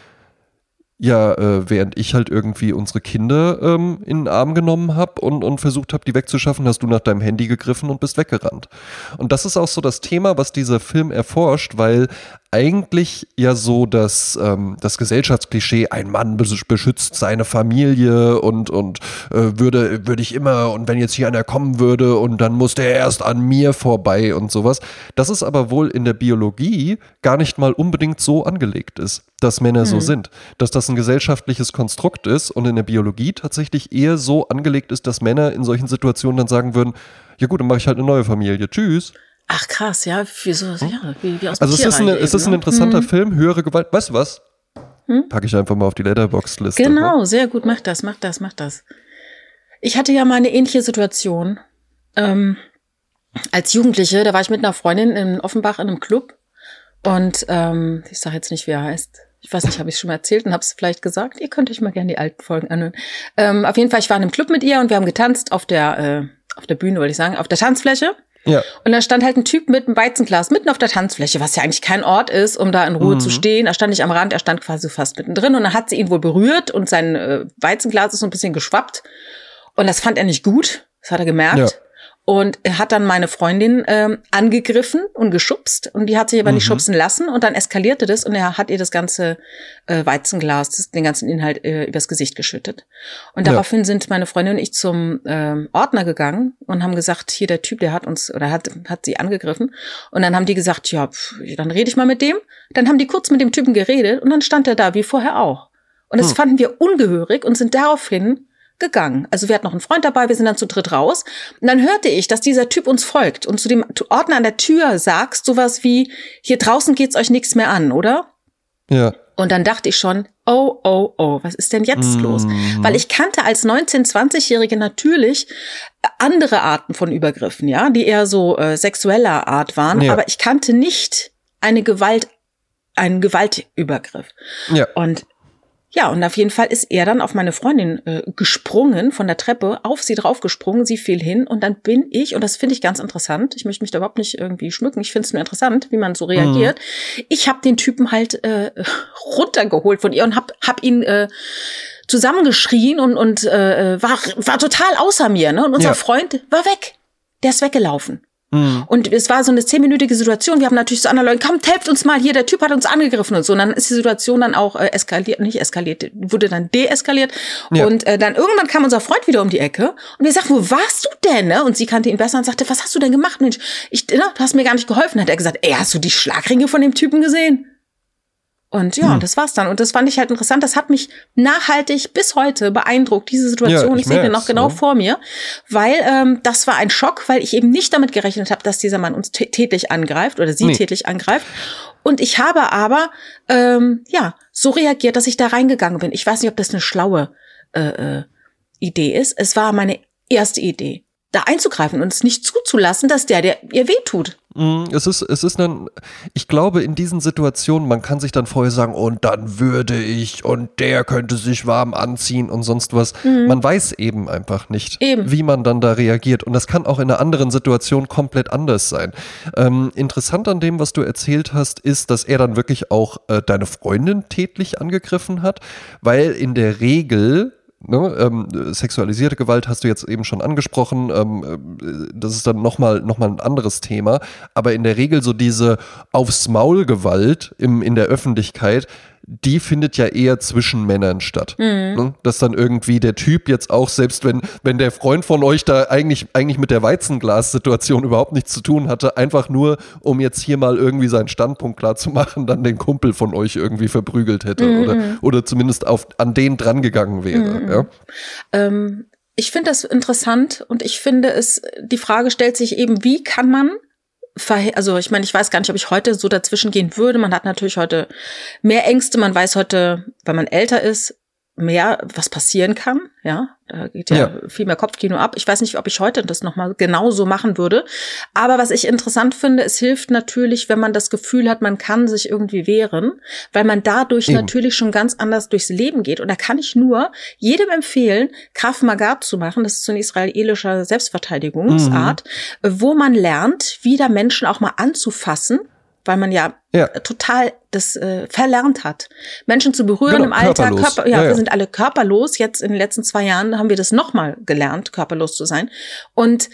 ja, äh, während ich halt irgendwie unsere Kinder ähm, in den Arm genommen habe und, und versucht habe, die wegzuschaffen, hast du nach deinem Handy gegriffen und bist weggerannt. Und das ist auch so das Thema, was dieser Film erforscht, weil eigentlich ja so das, ähm, das Gesellschaftsklischee, ein Mann beschützt seine Familie und, und äh, würde, würde ich immer, und wenn jetzt hier einer kommen würde und dann muss der erst an mir vorbei und sowas. Das ist aber wohl in der Biologie gar nicht mal unbedingt so angelegt ist, dass Männer mhm. so sind. Dass das ein gesellschaftliches Konstrukt ist und in der Biologie tatsächlich eher so angelegt ist, dass Männer in solchen Situationen dann sagen würden, ja gut, dann mache ich halt eine neue Familie. Tschüss. Ach krass, ja, wie so, ja, wie, wie aus Also es ist, eine, es ist ein ne? interessanter hm. Film, höhere Gewalt. Weißt du was? Hm? Packe ich einfach mal auf die Letterbox-Liste. Genau, ne? sehr gut, mach das, mach das, mach das. Ich hatte ja mal eine ähnliche Situation. Ähm, als Jugendliche, da war ich mit einer Freundin in Offenbach in einem Club und ähm, ich sage jetzt nicht, wie er heißt. Ich weiß nicht, habe ich schon mal erzählt und habe es vielleicht gesagt. Ihr könnt euch mal gerne die alten Folgen anhören. Ähm, auf jeden Fall, ich war in einem Club mit ihr und wir haben getanzt auf der äh, auf der Bühne, wollte ich sagen, auf der Tanzfläche. Ja. Und da stand halt ein Typ mit einem Weizenglas mitten auf der Tanzfläche, was ja eigentlich kein Ort ist, um da in Ruhe mhm. zu stehen. Er stand nicht am Rand, er stand quasi fast mittendrin und dann hat sie ihn wohl berührt und sein äh, Weizenglas ist so ein bisschen geschwappt. Und das fand er nicht gut. Das hat er gemerkt. Ja und er hat dann meine Freundin ähm, angegriffen und geschubst und die hat sich aber mhm. nicht schubsen lassen und dann eskalierte das und er hat ihr das ganze äh, Weizenglas, das, den ganzen Inhalt äh, übers Gesicht geschüttet. Und daraufhin ja. sind meine Freundin und ich zum ähm, Ordner gegangen und haben gesagt, hier der Typ, der hat uns oder hat hat sie angegriffen und dann haben die gesagt, ja, pf, dann rede ich mal mit dem. Dann haben die kurz mit dem Typen geredet und dann stand er da wie vorher auch. Und das hm. fanden wir ungehörig und sind daraufhin gegangen. Also wir hatten noch einen Freund dabei, wir sind dann zu dritt raus. Und dann hörte ich, dass dieser Typ uns folgt und zu dem Ordner an der Tür sagst sowas wie, hier draußen geht's euch nichts mehr an, oder? Ja. Und dann dachte ich schon, oh, oh, oh, was ist denn jetzt Mhm. los? Weil ich kannte als 19-, 20-Jährige natürlich andere Arten von Übergriffen, ja, die eher so äh, sexueller Art waren, Ja. aber ich kannte nicht eine Gewalt, einen Gewaltübergriff. Ja. Und ja, und auf jeden Fall ist er dann auf meine Freundin äh, gesprungen von der Treppe, auf sie draufgesprungen, sie fiel hin und dann bin ich, und das finde ich ganz interessant, ich möchte mich da überhaupt nicht irgendwie schmücken, ich finde es nur interessant, wie man so reagiert. Ich habe den Typen halt äh, [LAUGHS] runtergeholt von ihr und hab, hab ihn äh, zusammengeschrien und, und äh, war, war total außer mir. Ne? Und unser Ja. Freund war weg. Der ist weggelaufen. Mhm. Und es war so eine zehnminütige Situation. Wir haben natürlich zu anderen Leuten, kommt, helft uns mal hier, der Typ hat uns angegriffen und so. Und dann ist die Situation dann auch äh, eskaliert, nicht eskaliert, wurde dann deeskaliert. Ja. Und äh, dann irgendwann kam unser Freund wieder um die Ecke und wir sagten, wo warst du denn? Ne? Und sie kannte ihn besser und sagte, was hast du denn gemacht? Mensch, ich, ne, du hast mir gar nicht geholfen. Hat er gesagt, ey, hast du die Schlagringe von dem Typen gesehen? Und ja, Hm. das war's dann. Und das fand ich halt interessant. Das hat mich nachhaltig bis heute beeindruckt, diese Situation. Ja, ich ich sehe den noch genau ne? vor mir, weil ähm, das war ein Schock, weil ich eben nicht damit gerechnet habe, dass dieser Mann uns tä- tätlich angreift oder sie Nee. tätlich angreift. Und ich habe aber ähm, ja so reagiert, dass ich da reingegangen bin. Ich weiß nicht, ob das eine schlaue äh, äh, Idee ist. Es war meine erste Idee, da einzugreifen und es nicht zuzulassen, dass der, der ihr wehtut. Mm, Es ist, es ist dann, ich glaube, in diesen Situationen, man kann sich dann vorher sagen, und dann würde ich und der könnte sich warm anziehen und sonst was. Man weiß eben einfach nicht, Mhm. Eben. wie man dann da reagiert. Und das kann auch in einer anderen Situation komplett anders sein. Ähm, interessant an dem, was du erzählt hast, ist, dass er dann wirklich auch äh, deine Freundin tätlich angegriffen hat, weil in der Regel Ne, ähm, sexualisierte Gewalt hast du jetzt eben schon angesprochen. Ähm, äh, das ist dann nochmal noch mal ein anderes Thema. Aber in der Regel so diese Aufs Maul Gewalt im, in der Öffentlichkeit, die findet ja eher zwischen Männern statt. Ne? Dass dann irgendwie der Typ jetzt auch, selbst wenn, wenn der Freund von euch da eigentlich, eigentlich mit der Weizenglas-Situation überhaupt nichts zu tun hatte, einfach nur, um jetzt hier mal irgendwie seinen Standpunkt klar zu machen, dann den Kumpel von euch irgendwie verprügelt hätte oder, oder zumindest auf, an den drangegangen wäre. Ja? Ähm, ich finde das interessant und ich finde es, die Frage stellt sich eben, wie kann man also ich meine, ich weiß gar nicht, ob ich heute so dazwischen gehen würde. Man hat natürlich heute mehr Ängste, man weiß heute, wenn man älter ist, mehr, was passieren kann. Ja, da geht ja, Ja. viel mehr Kopfkino ab. Ich weiß nicht, ob ich heute das nochmal genau so machen würde. Aber was ich interessant finde, es hilft natürlich, wenn man das Gefühl hat, man kann sich irgendwie wehren, weil man dadurch Eben. natürlich schon ganz anders durchs Leben geht. Und da kann ich nur jedem empfehlen, Krav Maga zu machen. Das ist so eine israelische Selbstverteidigungsart, wo man lernt, wieder Menschen auch mal anzufassen, weil man ja, Ja. total das äh, verlernt hat. Menschen zu berühren Genau, im Alltag. Körper, ja, Ja, ja. wir sind alle körperlos. Jetzt in den letzten zwei Jahren haben wir das nochmal gelernt, körperlos zu sein. Und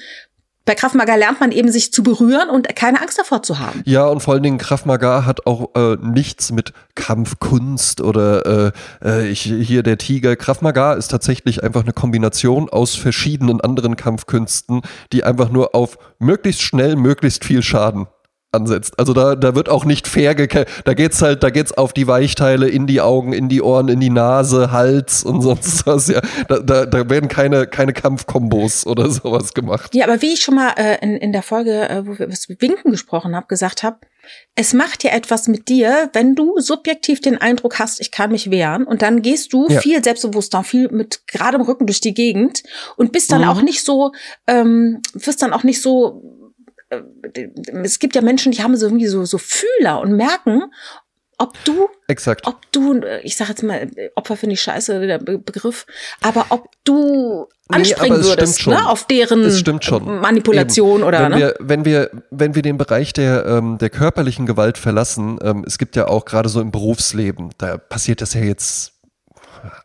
bei Krav Maga lernt man eben, sich zu berühren und keine Angst davor zu haben. Ja, und vor allen Dingen Krav Maga hat auch äh, nichts mit Kampfkunst oder äh, äh, ich, hier der Tiger. Krav Maga ist tatsächlich einfach eine Kombination aus verschiedenen anderen Kampfkünsten, die einfach nur auf möglichst schnell, möglichst viel Schaden ansetzt. Also da, da wird auch nicht fair gekämpft. Da geht's halt, da geht's auf die Weichteile, in die Augen, in die Ohren, in die Nase, Hals und sonst [LAUGHS] was. Ja, da, da, da werden keine, keine Kampfkombos oder sowas gemacht. Ja, aber wie ich schon mal äh, in, in der Folge, äh, wo wir über das Winken gesprochen haben, gesagt habe, es macht ja etwas mit dir, wenn du subjektiv den Eindruck hast, ich kann mich wehren und dann gehst du Ja. viel selbstbewusster, viel mit geradem Rücken durch die Gegend und bist dann Mhm. auch nicht so, ähm, wirst dann auch nicht so, es gibt ja Menschen, die haben so irgendwie so, so Fühler und merken, ob du Exakt. ob du, ich sag jetzt mal, Opfer finde ich scheiße, der Be Begriff, aber ob du Nee, anspringen es würdest, ne, auf deren. Manipulation Eben. oder, wenn ne? Wir, wenn, wir, wenn wir den Bereich der, ähm, der körperlichen Gewalt verlassen, ähm, es gibt ja auch gerade so im Berufsleben, da passiert das ja jetzt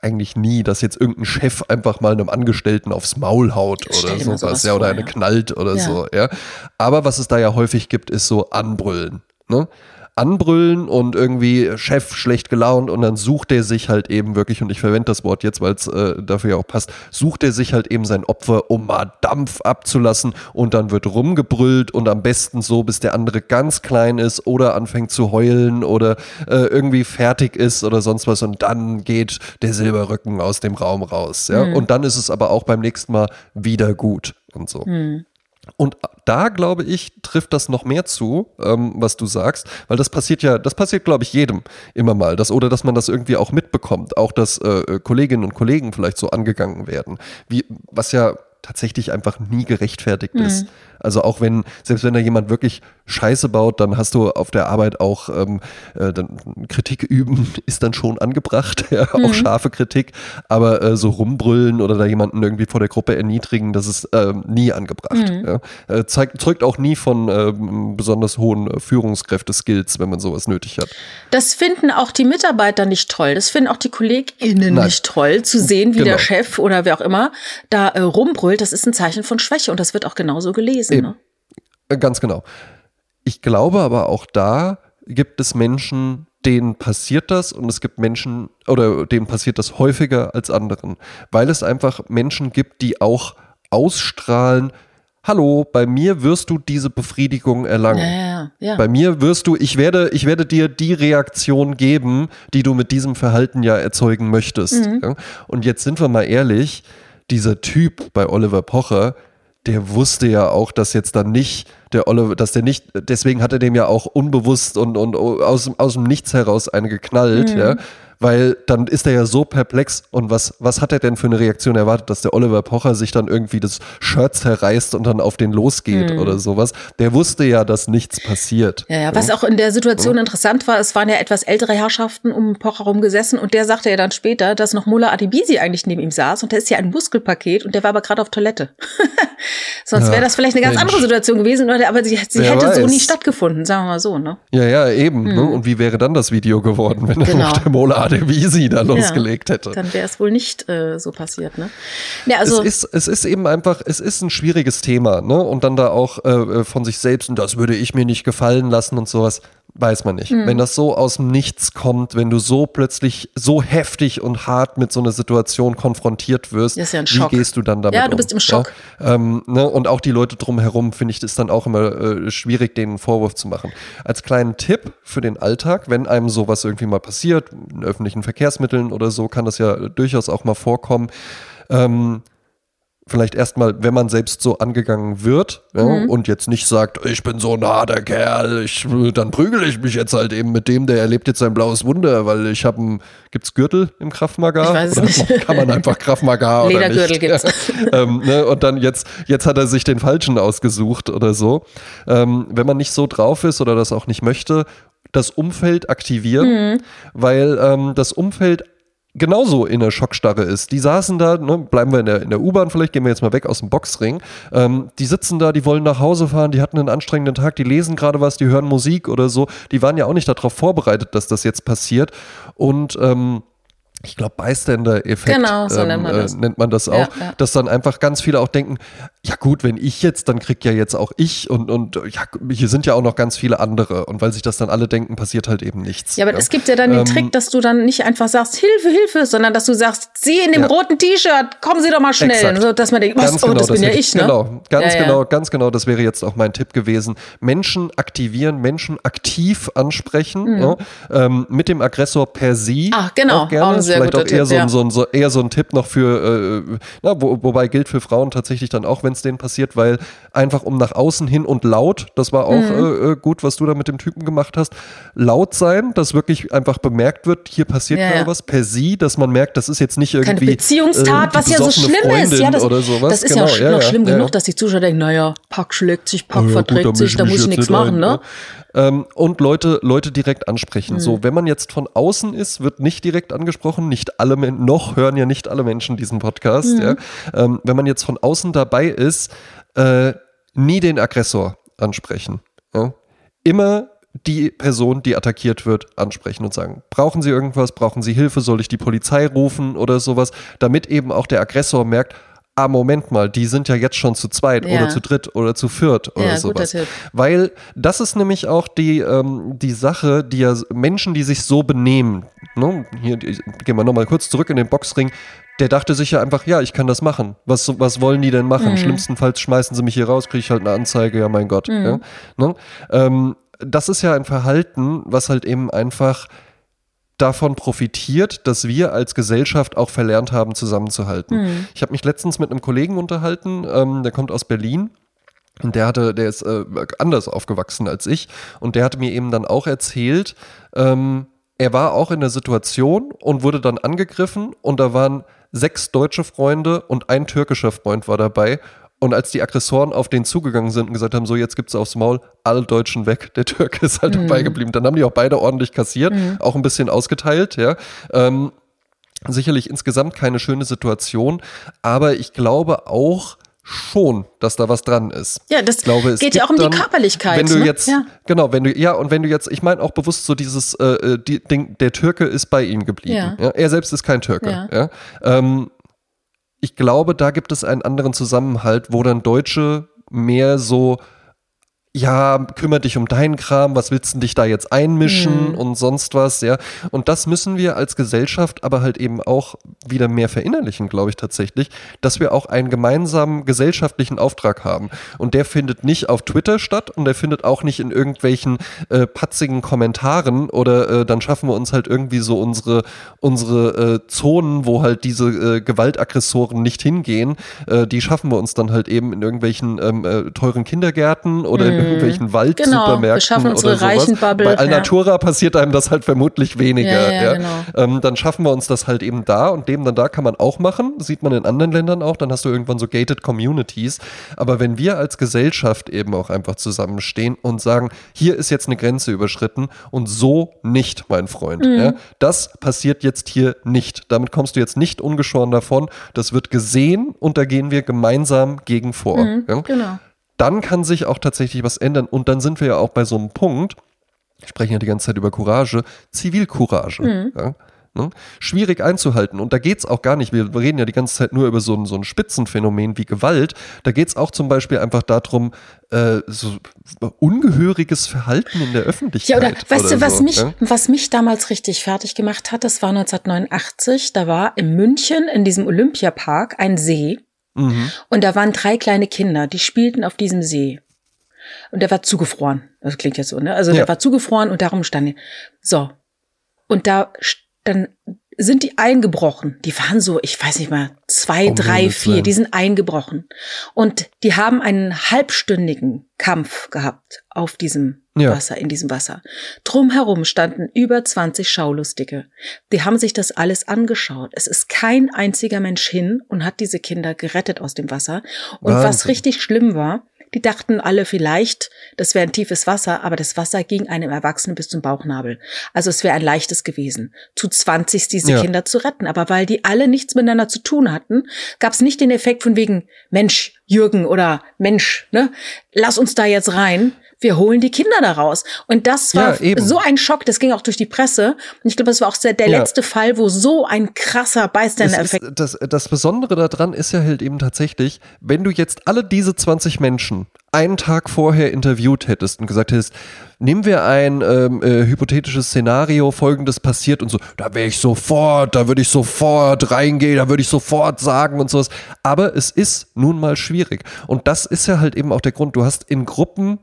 eigentlich nie, dass jetzt irgendein Chef einfach mal einem Angestellten aufs Maul haut oder sowas, sowas ja, oder vor, eine ja. knallt oder Ja. so, ja. Aber was es da ja häufig gibt, ist so Anbrüllen, ne? Anbrüllen und irgendwie Chef schlecht gelaunt und dann sucht er sich halt eben wirklich, und ich verwende das Wort jetzt, weil es äh, dafür ja auch passt, sucht er sich halt eben sein Opfer, um mal Dampf abzulassen und dann wird rumgebrüllt und am besten so, bis der andere ganz klein ist oder anfängt zu heulen oder äh, irgendwie fertig ist oder sonst was und dann geht der Silberrücken aus dem Raum raus. Ja? Mhm. Und dann ist es aber auch beim nächsten Mal wieder gut und so. Mhm. Und da glaube ich, trifft das noch mehr zu, ähm, was du sagst, weil das passiert ja, das passiert, glaube ich, jedem immer mal, das, oder dass man das irgendwie auch mitbekommt, auch dass äh, Kolleginnen und Kollegen vielleicht so angegangen werden, wie, was ja tatsächlich einfach nie gerechtfertigt mhm. ist. Also auch wenn, selbst wenn da jemand wirklich Scheiße baut, dann hast du auf der Arbeit auch ähm, äh, dann Kritik üben, [LAUGHS] ist dann schon angebracht, [LAUGHS] ja, mhm. auch scharfe Kritik, aber äh, so rumbrüllen oder da jemanden irgendwie vor der Gruppe erniedrigen, das ist ähm, nie angebracht. Mhm. Ja. Äh, zeigt, zeugt auch nie von ähm, besonders hohen äh, Führungskräfte-Skills, wenn man sowas nötig hat. Das finden auch die Mitarbeiter nicht toll, das finden auch die KollegInnen Nein. nicht toll, zu sehen, wie genau. der Chef oder wer auch immer da äh, rumbrüllt, das ist ein Zeichen von Schwäche und das wird auch genauso gelesen. Eben. Ne? Äh, ganz genau. Ich glaube aber auch da gibt es Menschen, denen passiert das und es gibt Menschen oder denen passiert das häufiger als anderen, weil es einfach Menschen gibt, die auch ausstrahlen, hallo, bei mir wirst du diese Befriedigung erlangen. Ja, ja, ja. Bei mir wirst du, ich werde, ich werde dir die Reaktion geben, die du mit diesem Verhalten ja erzeugen möchtest. Mhm. Und jetzt sind wir mal ehrlich, dieser Typ bei Oliver Pocher, der wusste ja auch, dass jetzt dann nicht der Oliver, dass der nicht, deswegen hat er dem ja auch unbewusst und, und aus, aus dem Nichts heraus eine geknallt, mhm. ja weil dann ist er ja so perplex und was, was hat er denn für eine Reaktion erwartet, dass der Oliver Pocher sich dann irgendwie das Shirt zerreißt und dann auf den losgeht hm. oder sowas. Der wusste ja, dass nichts passiert. Ja, ja, was auch in der Situation ja. interessant war, es waren ja etwas ältere Herrschaften um Pocher rum gesessen und der sagte ja dann später, dass noch Mullah Adibisi eigentlich neben ihm saß und der ist ja ein Muskelpaket und der war aber gerade auf Toilette. [LAUGHS] Sonst wäre das vielleicht eine ganz Mensch. andere Situation gewesen, aber sie, sie hätte weiß. so nie stattgefunden, sagen wir mal so, ne? Ja, ja, eben. Hm. Ne? Und wie wäre dann das Video geworden, wenn genau. dann noch der Mullah gerade, wie sie da losgelegt hätte. Dann wäre es wohl nicht äh, so passiert, ne? Ja, also es, ist, es ist eben einfach, es ist ein schwieriges Thema, ne? Und dann da auch äh, von sich selbst, und das würde ich mir nicht gefallen lassen und sowas weiß man nicht. Mhm. Wenn das so aus dem Nichts kommt, wenn du so plötzlich so heftig und hart mit so einer Situation konfrontiert wirst, ja wie gehst du dann damit Ja, du bist um? im Schock. Ja? Ähm, ne? Und auch die Leute drumherum, finde ich, ist dann auch immer äh, schwierig, denen einen Vorwurf zu machen. Als kleinen Tipp für den Alltag, wenn einem sowas irgendwie mal passiert, in öffentlichen Verkehrsmitteln oder so, kann das ja durchaus auch mal vorkommen. Ähm, vielleicht erstmal, wenn man selbst so angegangen wird ja, mhm. und jetzt nicht sagt, ich bin so ein harter Kerl, ich, dann prügel ich mich jetzt halt eben mit dem, der erlebt jetzt sein blaues Wunder, weil ich habe ein, gibt's Gürtel im Kraftmagar? Ich weiß es oder nicht. Kann man einfach Kraftmagar oder nicht? gibt's. [LAUGHS] ähm, ne, und dann jetzt, jetzt hat er sich den falschen ausgesucht oder so. Ähm, wenn man nicht so drauf ist oder das auch nicht möchte, das Umfeld aktivieren, mhm. weil ähm, das Umfeld genauso in der Schockstarre ist. Die saßen da, ne, bleiben wir in der, in der U-Bahn, vielleicht gehen wir jetzt mal weg aus dem Boxring. Ähm, die sitzen da, die wollen nach Hause fahren, die hatten einen anstrengenden Tag, die lesen gerade was, die hören Musik oder so. Die waren ja auch nicht darauf vorbereitet, dass das jetzt passiert. Und ähm, ich glaube, Bystander-Effekt genau, so ähm, nennt, man äh, nennt, man das auch, ja, ja. dass dann einfach ganz viele auch denken, ja gut, wenn ich jetzt, dann krieg ja jetzt auch ich und, und ja, hier sind ja auch noch ganz viele andere und weil sich das dann alle denken, passiert halt eben nichts. Ja, aber ja. es gibt ja dann den ähm, Trick, dass du dann nicht einfach sagst, Hilfe, Hilfe, sondern dass du sagst, Sie in dem roten T-Shirt, kommen Sie doch mal schnell, so, dass man denkt, was, oh, genau, das bin ja ich, ne? Genau, ganz genau, ganz genau, das wäre jetzt auch mein Tipp gewesen. Menschen aktivieren, Menschen aktiv ansprechen, mhm. ähm, mit dem Aggressor per se. Ach, genau, auch gerne. Auch vielleicht auch eher, Tipp, so, ja. so, so, eher so ein Tipp noch für, äh, na, wo, wobei gilt für Frauen tatsächlich dann auch, wenn es denen passiert, weil einfach um nach außen hin und laut, das war auch mhm. äh, äh gut, was du da mit dem Typen gemacht hast, laut sein, dass wirklich einfach bemerkt wird, hier passiert ja, ja. was, per sie, dass man merkt, das ist jetzt nicht irgendwie. Keine Beziehungstat, äh, was ja so schlimm Freundin ist. Ja, das, oder sowas. das ist genau, ja, noch schlimm genug, dass die Zuschauer denken, naja, Pack schlägt sich, Pack verträgt gut, sich, da muss ich nichts machen, ne? Ähm, und Leute, Leute direkt ansprechen. Mhm. So, wenn man jetzt von außen ist, wird nicht direkt angesprochen. Nicht alle, noch hören ja nicht alle Menschen diesen Podcast. Mhm. Ja. Ähm, wenn man jetzt von außen dabei ist, äh, nie den Aggressor ansprechen. Ja. Immer die Person, die attackiert wird, ansprechen und sagen, brauchen Sie irgendwas, brauchen Sie Hilfe, soll ich die Polizei rufen oder sowas, damit eben auch der Aggressor merkt, ah, Moment mal, die sind ja jetzt schon zu zweit Ja. oder zu dritt oder zu viert oder Ja, sowas. Weil das ist nämlich auch die, ähm, die Sache, die ja Menschen, die sich so benehmen, ne? hier die, gehen wir nochmal kurz zurück in den Boxring, der dachte sich ja einfach, ja, ich kann das machen. Was, was wollen die denn machen? Schlimmstenfalls schmeißen sie mich hier raus, kriege ich halt eine Anzeige, ja mein Gott. Ja? Ne? Ähm, das ist ja ein Verhalten, was halt eben einfach davon profitiert, dass wir als Gesellschaft auch verlernt haben, zusammenzuhalten. Ich habe mich letztens mit einem Kollegen unterhalten, ähm, der kommt aus Berlin. Und der hatte, der ist äh, anders aufgewachsen als ich. Und der hatte mir eben dann auch erzählt, ähm, er war auch in der Situation und wurde dann angegriffen und da waren sechs deutsche Freunde und ein türkischer Freund war dabei. Und als die Aggressoren auf den zugegangen sind und gesagt haben, so jetzt gibt's aufs Maul, alle Deutschen weg, der Türke ist halt dabei geblieben. Dann haben die auch beide ordentlich kassiert, auch ein bisschen ausgeteilt, ja. Ähm, sicherlich insgesamt keine schöne Situation, aber ich glaube auch schon, dass da was dran ist. Ja, das ich glaube, es geht ja auch um die dann, Körperlichkeit, Wenn du ne? jetzt, Ja. genau, wenn du, ja, und wenn du jetzt, ich meine auch bewusst so dieses äh, äh, die, Ding, der Türke ist bei ihm geblieben. Ja. Ja. Er selbst ist kein Türke. Ja. Ja. Ähm, ich glaube, da gibt es einen anderen Zusammenhalt, wo dann Deutsche mehr so, ja, kümmere dich um deinen Kram, was willst du dich da jetzt einmischen und sonst was, ja. Und das müssen wir als Gesellschaft aber halt eben auch wieder mehr verinnerlichen, glaube ich tatsächlich, dass wir auch einen gemeinsamen gesellschaftlichen Auftrag haben. Und der findet nicht auf Twitter statt und der findet auch nicht in irgendwelchen äh, patzigen Kommentaren oder äh, dann schaffen wir uns halt irgendwie so unsere, unsere äh, Zonen, wo halt diese äh, Gewaltaggressoren nicht hingehen, äh, die schaffen wir uns dann halt eben in irgendwelchen ähm, äh, teuren Kindergärten oder in irgendwelchen Waldsupermärkten Genau, wir schaffen unsere oder sowas. Reichenbubble, Bei ja. Alnatura passiert einem das halt vermutlich weniger. Ja, ja, Ja, genau. ähm, dann schaffen wir uns das halt eben da und dem dann da kann man auch machen. Sieht man in anderen Ländern auch. Dann hast du irgendwann so gated Communities. Aber wenn wir als Gesellschaft eben auch einfach zusammenstehen und sagen, hier ist jetzt eine Grenze überschritten und so nicht, mein Freund. Mhm. Ja, das passiert jetzt hier nicht. Damit kommst du jetzt nicht ungeschoren davon. Das wird gesehen und da gehen wir gemeinsam gegen vor. Ja? Genau. Dann kann sich auch tatsächlich was ändern. Und dann sind wir ja auch bei so einem Punkt, wir sprechen ja die ganze Zeit über Courage, Zivilcourage. Ja, ne? Schwierig einzuhalten. Und da geht es auch gar nicht, wir reden ja die ganze Zeit nur über so ein, so ein Spitzenphänomen wie Gewalt. Da geht es auch zum Beispiel einfach darum, äh, so ungehöriges Verhalten in der Ja, Öffentlichkeit. oder weißt du, was so, mich, ja? was mich damals richtig fertig gemacht hat, das war 1989, da war in München in diesem Olympiapark ein See Mhm. und da waren drei kleine Kinder, die spielten auf diesem See. Und der war zugefroren. Das klingt jetzt so, ne? Also Ja. der war zugefroren und darum stand die. So. Und da dann sind die eingebrochen. Die waren so, ich weiß nicht mal, zwei, Um drei, vier, die sind eingebrochen. Und die haben einen halbstündigen Kampf gehabt auf diesem Ja. Wasser, in diesem Wasser. Drumherum standen über 20 Schaulustige. Die haben sich das alles angeschaut. Es ist kein einziger Mensch hin und hat diese Kinder gerettet aus dem Wasser. Und was Wahnsinn. richtig schlimm war, die dachten alle vielleicht, das wäre ein tiefes Wasser, aber das Wasser ging einem Erwachsenen bis zum Bauchnabel. Also es wäre ein leichtes gewesen, zu 20 diese Ja. Kinder zu retten. Aber weil die alle nichts miteinander zu tun hatten, gab es nicht den Effekt von wegen, Mensch, Jürgen oder Mensch, ne, lass uns da jetzt rein. Wir holen die Kinder da raus. Und das war Ja, so ein Schock, das ging auch durch die Presse. Und ich glaube, das war auch der, der Ja. letzte Fall, wo so ein krasser Es Bystander-Effekt ist, das, das Besondere daran ist ja halt eben tatsächlich, wenn du jetzt alle diese 20 Menschen einen Tag vorher interviewt hättest und gesagt hättest, nehmen wir ein ähm, äh, hypothetisches Szenario, folgendes passiert und so, da wäre ich sofort, da würde ich sofort reingehen, da würde ich sofort sagen und sowas. Aber es ist nun mal schwierig. Und das ist ja halt eben auch der Grund. Du hast in Gruppen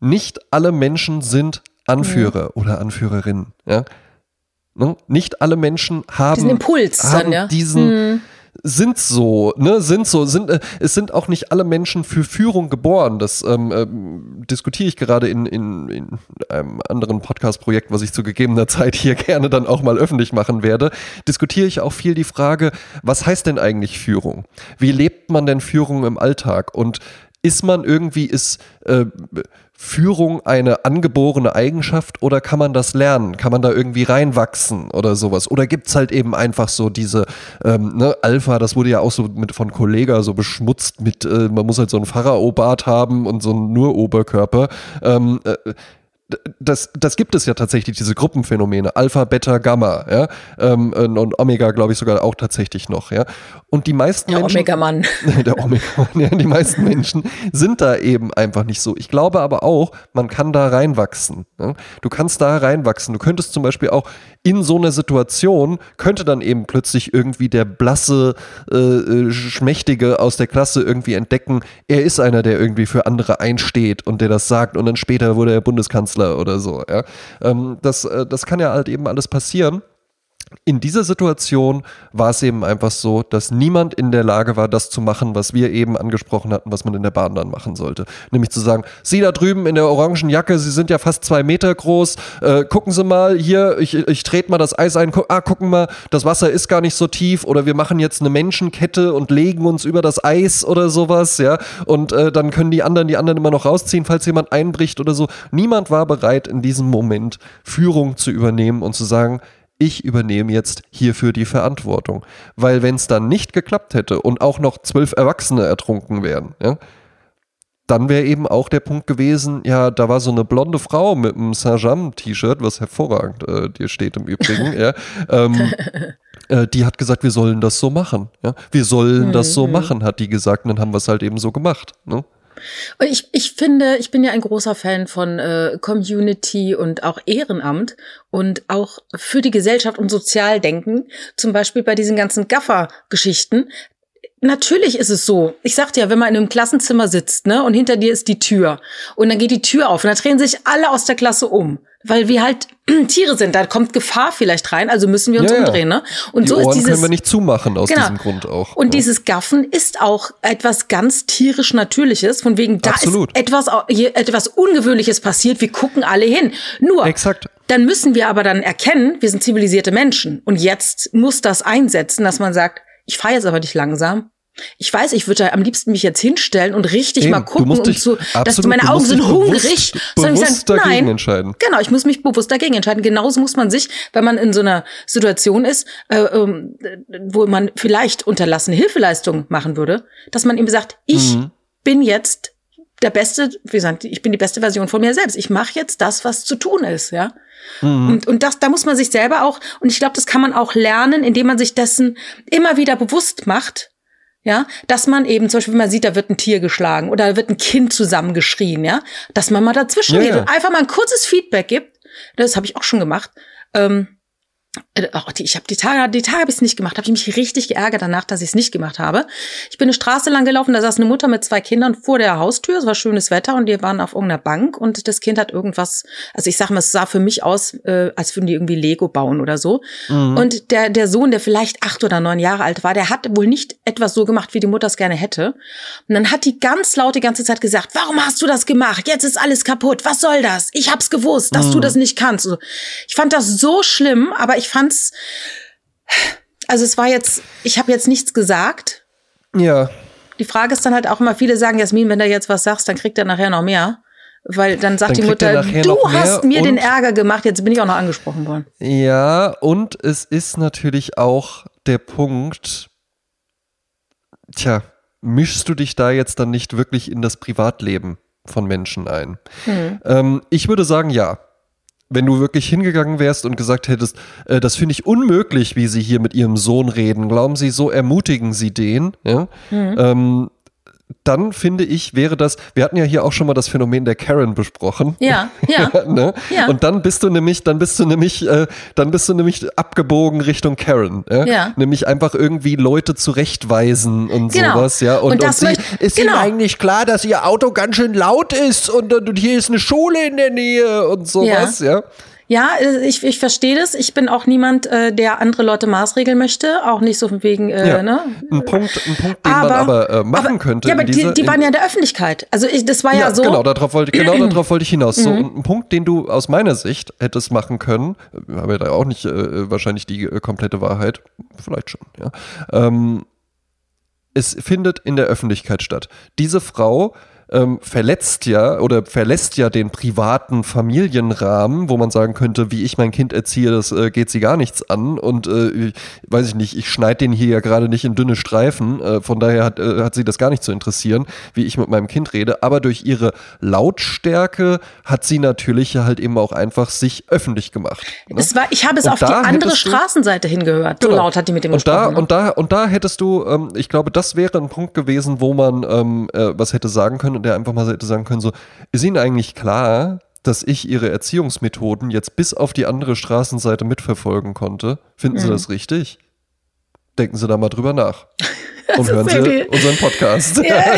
nicht alle Menschen sind Anführer oder Anführerinnen. Ja? Ne? Nicht alle Menschen haben Diesen Impuls dann, haben ja. Hm. diesen sind so, ne, sind so, sind, äh, es sind auch nicht alle Menschen für Führung geboren. Das ähm, ähm, diskutiere ich gerade in, in, in einem anderen Podcast-Projekt, was ich zu gegebener Zeit hier [LAUGHS] gerne dann auch mal öffentlich machen werde. Diskutiere ich auch viel die Frage, was heißt denn eigentlich Führung? Wie lebt man denn Führung im Alltag? Und ist man irgendwie, ist äh, Führung eine angeborene Eigenschaft oder kann man das lernen? Kann man da irgendwie reinwachsen oder sowas? Oder gibt's halt eben einfach so diese, ähm, ne, Alpha, das wurde ja auch so mit von Kollega so beschmutzt mit, äh, man muss halt so einen Pharao-Bart haben und so einen nur Oberkörper. Ähm, äh, das, das gibt es ja tatsächlich, diese Gruppenphänomene, Alpha, Beta, Gamma, ja, ähm, und Omega, glaube ich, sogar auch tatsächlich noch, ja. Und die meisten der Menschen. Omega-Mann. [LAUGHS] der Omega-Mann, ja, die meisten Menschen sind da eben einfach nicht so. Ich glaube aber auch, man kann da reinwachsen. Ja? Du kannst da reinwachsen. Du könntest zum Beispiel auch in so einer Situation, könnte dann eben plötzlich irgendwie der blasse, äh, äh Schmächtige aus der Klasse irgendwie entdecken, er ist einer, der irgendwie für andere einsteht und der das sagt und dann später wurde er Bundeskanzler Kanzler oder so. Ja? Ähm, das, äh, das kann ja halt eben alles passieren in dieser Situation war es eben einfach so, dass niemand in der Lage war, das zu machen, was wir eben angesprochen hatten, was man in der Bahn dann machen sollte. Nämlich zu sagen, Sie da drüben in der orangen Jacke, Sie sind ja fast zwei Meter groß, äh, gucken Sie mal hier, ich, ich trete mal das Eis ein, gu ah, gucken mal, das Wasser ist gar nicht so tief oder wir machen jetzt eine Menschenkette und legen uns über das Eis oder sowas, ja, und äh, dann können die anderen die anderen immer noch rausziehen, falls jemand einbricht oder so. Niemand war bereit, in diesem Moment Führung zu übernehmen und zu sagen, ich übernehme jetzt hierfür die Verantwortung. Weil wenn es dann nicht geklappt hätte und auch noch zwölf Erwachsene ertrunken wären, ja, dann wäre eben auch der Punkt gewesen, ja, da war so eine blonde Frau mit einem Saint-Jean-T-Shirt, was hervorragend äh, dir steht im Übrigen, ja, ähm, [LAUGHS] äh, die hat gesagt, wir sollen das so machen. Ja? Wir sollen das so mhm. machen, hat die gesagt, und dann haben wir es halt eben so gemacht. Ne? Und ich, ich finde, ich bin ja ein großer Fan von äh, Community und auch Ehrenamt und auch für die Gesellschaft und Sozialdenken. Zum Beispiel bei diesen ganzen Gaffer-Geschichten. Natürlich ist es so. Ich sagte ja, wenn man in einem Klassenzimmer sitzt, ne, und hinter dir ist die Tür und dann geht die Tür auf und dann drehen sich alle aus der Klasse um weil wir halt [CLEARS THROAT] Tiere sind, da kommt Gefahr vielleicht rein, also müssen wir uns ja, umdrehen, ne? Und die so Ohren ist dieses können wir nicht zumachen aus genau. diesem Grund auch. Und ja. dieses Gaffen ist auch etwas ganz tierisch natürliches, von wegen da Absolut. ist etwas etwas ungewöhnliches passiert, wir gucken alle hin. Nur Exakt. Dann müssen wir aber dann erkennen, wir sind zivilisierte Menschen und jetzt muss das einsetzen, dass man sagt, ich fahre jetzt aber nicht langsam, ich weiß, ich würde am liebsten mich jetzt hinstellen und richtig Eben, mal gucken, um zu, dass meine Augen sind hungrig, sondern ich sage, nein, entscheiden. genau, ich muss mich bewusst dagegen entscheiden. Genauso muss man sich, wenn man in so einer Situation ist, äh, ähm, wo man vielleicht unterlassene Hilfeleistung machen würde, dass man ihm sagt, ich mhm. bin jetzt der beste, wie gesagt, ich bin die beste Version von mir selbst. Ich mache jetzt das, was zu tun ist, ja. Mhm. Und, und das, da muss man sich selber auch, und ich glaube, das kann man auch lernen, indem man sich dessen immer wieder bewusst macht, ja, dass man eben zum Beispiel, wenn man sieht, da wird ein Tier geschlagen oder da wird ein Kind zusammengeschrien, ja, dass man mal dazwischen ja, geht ja. und einfach mal ein kurzes Feedback gibt. Das habe ich auch schon gemacht. Ähm, äh, Ach, die, ich habe die Tage, die Tage habe ich es nicht gemacht. Habe ich mich richtig geärgert danach, dass ich es nicht gemacht habe. Ich bin eine Straße lang gelaufen, da saß eine Mutter mit zwei Kindern vor der Haustür. Es war schönes Wetter und die waren auf irgendeiner Bank und das Kind hat irgendwas. Also ich sag mal, es sah für mich aus, äh, als würden die irgendwie Lego bauen oder so. Mhm. Und der der Sohn, der vielleicht acht oder neun Jahre alt war, der hat wohl nicht etwas so gemacht, wie die Mutter es gerne hätte. Und dann hat die ganz laut die ganze Zeit gesagt: Warum hast du das gemacht? Jetzt ist alles kaputt. Was soll das? Ich hab's gewusst, dass mhm. du das nicht kannst. Ich fand das so schlimm, aber ich fand's also es war jetzt, ich habe jetzt nichts gesagt. Ja. Die Frage ist dann halt auch immer, viele sagen, Jasmin, wenn du jetzt was sagst, dann kriegt er nachher noch mehr. Weil dann sagt dann die Mutter, du hast mir den Ärger gemacht, jetzt bin ich auch noch angesprochen worden. Ja, und es ist natürlich auch der Punkt, tja, mischst du dich da jetzt dann nicht wirklich in das Privatleben von Menschen ein? Hm. Ähm, ich würde sagen, ja wenn du wirklich hingegangen wärst und gesagt hättest, äh, das finde ich unmöglich, wie sie hier mit ihrem Sohn reden, glauben Sie, so ermutigen Sie den, ja? Mhm. Ähm, dann finde ich, wäre das, wir hatten ja hier auch schon mal das Phänomen der Karen besprochen. [LAUGHS] Ja, ja. ne? ja. Und dann bist du nämlich, dann bist du nämlich, äh, dann bist du nämlich abgebogen Richtung Karen. Ja? ja. Nämlich einfach irgendwie Leute zurechtweisen und genau. sowas, ja. Und, und, und sie, ist genau. Ihnen eigentlich klar, dass Ihr Auto ganz schön laut ist und, und hier ist eine Schule in der Nähe und sowas, ja. ja? Ja, äh, ich, ich verstehe das. Ich bin auch niemand, äh, der andere Leute maßregeln möchte. Auch nicht so wegen, äh, ja. ne? Ein Punkt, ein Punkt den aber, man aber äh, machen aber, könnte. Ja, aber die, die waren ja in der Öffentlichkeit. Also ich, das war ja, ja so. Genau, darauf wollte, genau [CLEARS THROAT] darauf wollte ich hinaus. So, mhm. ein Punkt, den du aus meiner Sicht hättest machen können, habe ja da auch nicht äh, wahrscheinlich die äh, komplette Wahrheit, vielleicht schon, ja. Ähm, es findet in der Öffentlichkeit statt. Diese Frau ähm, verletzt ja oder verlässt ja den privaten Familienrahmen, wo man sagen könnte, wie ich mein Kind erziehe, das äh, geht sie gar nichts an und äh, weiß ich nicht, ich schneide den hier ja gerade nicht in dünne Streifen, äh, von daher hat, äh, hat sie das gar nicht zu interessieren, wie ich mit meinem Kind rede, aber durch ihre Lautstärke hat sie natürlich halt eben auch einfach sich öffentlich gemacht. Ne? Es war, ich habe es und auf die andere Straßenseite hingehört, so genau. laut hat die mit dem und gesprochen. Da, ne? und, da, und da hättest du, ähm, ich glaube, das wäre ein Punkt gewesen, wo man ähm, äh, was hätte sagen können und der einfach mal hätte sagen können, so, ist Ihnen eigentlich klar, dass ich Ihre Erziehungsmethoden jetzt bis auf die andere Straßenseite mitverfolgen konnte? Finden mhm. Sie das richtig? Denken Sie da mal drüber nach. [LAUGHS] Und hören Sie unseren Podcast. Ja,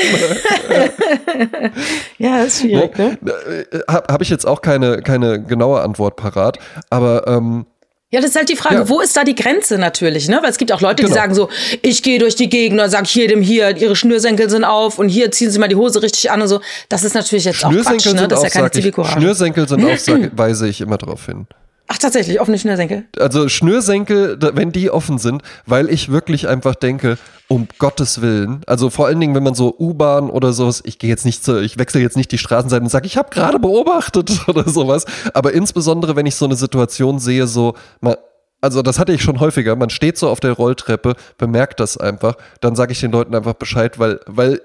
[LAUGHS] ja ist schwierig, ne? Äh, Habe hab ich jetzt auch keine, keine genaue Antwort parat, aber ähm, ja, das ist halt die Frage, ja. wo ist da die Grenze natürlich, ne? Weil es gibt auch Leute, genau. die sagen so, ich gehe durch die Gegend und sag jedem hier, ihre Schnürsenkel sind auf und hier ziehen sie mal die Hose richtig an und so. Das ist natürlich jetzt auch Quatsch, ne? Das ist ja keine Zivilcourage. Schnürsenkel sind auf, sag, [CLEARS THROAT] weise ich immer drauf hin. Ach, tatsächlich, offene Schnürsenkel. Also Schnürsenkel, wenn die offen sind, weil ich wirklich einfach denke, um Gottes Willen, also vor allen Dingen, wenn man so U-Bahn oder sowas, ich gehe jetzt nicht zu, ich wechsle jetzt nicht die Straßenseite und sage, ich habe gerade beobachtet [LAUGHS] oder sowas, aber insbesondere, wenn ich so eine Situation sehe, so, mal, also das hatte ich schon häufiger, man steht so auf der Rolltreppe, bemerkt das einfach, dann sage ich den Leuten einfach Bescheid, weil, weil,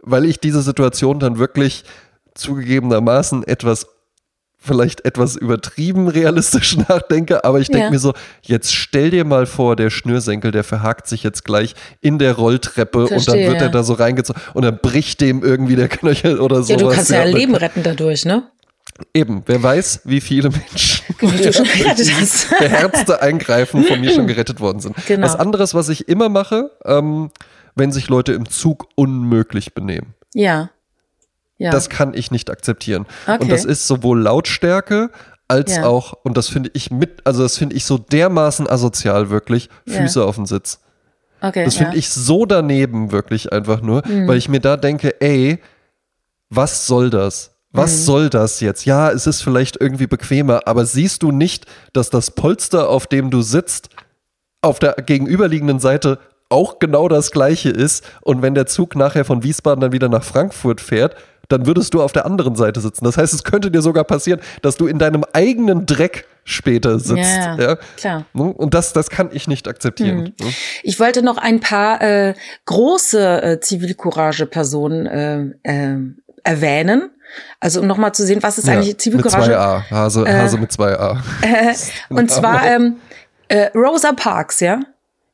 weil ich diese Situation dann wirklich zugegebenermaßen etwas vielleicht etwas übertrieben realistisch [LAUGHS] nachdenke, aber ich denke ja. mir so, jetzt stell dir mal vor, der Schnürsenkel, der verhakt sich jetzt gleich in der Rolltreppe Verstehe, und dann wird ja. er da so reingezogen und dann bricht dem irgendwie der Knöchel oder so. Ja, du kannst ja, ja Leben retten dadurch, ne? Eben, wer weiß, wie viele Menschen [LAUGHS] beherzte Eingreifen von mir schon gerettet worden sind. Genau. Was anderes, was ich immer mache, ähm, wenn sich Leute im Zug unmöglich benehmen. Ja. Ja. Das kann ich nicht akzeptieren. Okay. Und das ist sowohl Lautstärke als ja. auch, und das finde ich mit, also das finde ich so dermaßen asozial wirklich, Füße ja. auf den Sitz. Okay, das finde ich so daneben wirklich einfach nur, mhm. weil ich mir da denke, ey, was soll das? Was mhm. soll das jetzt? Ja, es ist vielleicht irgendwie bequemer, aber siehst du nicht, dass das Polster, auf dem du sitzt, auf der gegenüberliegenden Seite auch genau das gleiche ist und wenn der Zug nachher von Wiesbaden dann wieder nach Frankfurt fährt, dann würdest du auf der anderen Seite sitzen. Das heißt, es könnte dir sogar passieren, dass du in deinem eigenen Dreck später sitzt. Ja, ja. klar. Ne? Und das, das kann ich nicht akzeptieren. Hm. Ich wollte noch ein paar äh, große äh, Zivilcourage-Personen äh, äh, erwähnen. Also um nochmal zu sehen, was ist ja, eigentlich Zivilcourage? Mit 2a, Hase, Hase mit 2a. Äh, [LAUGHS] und zwar ähm, äh, Rosa Parks, ja.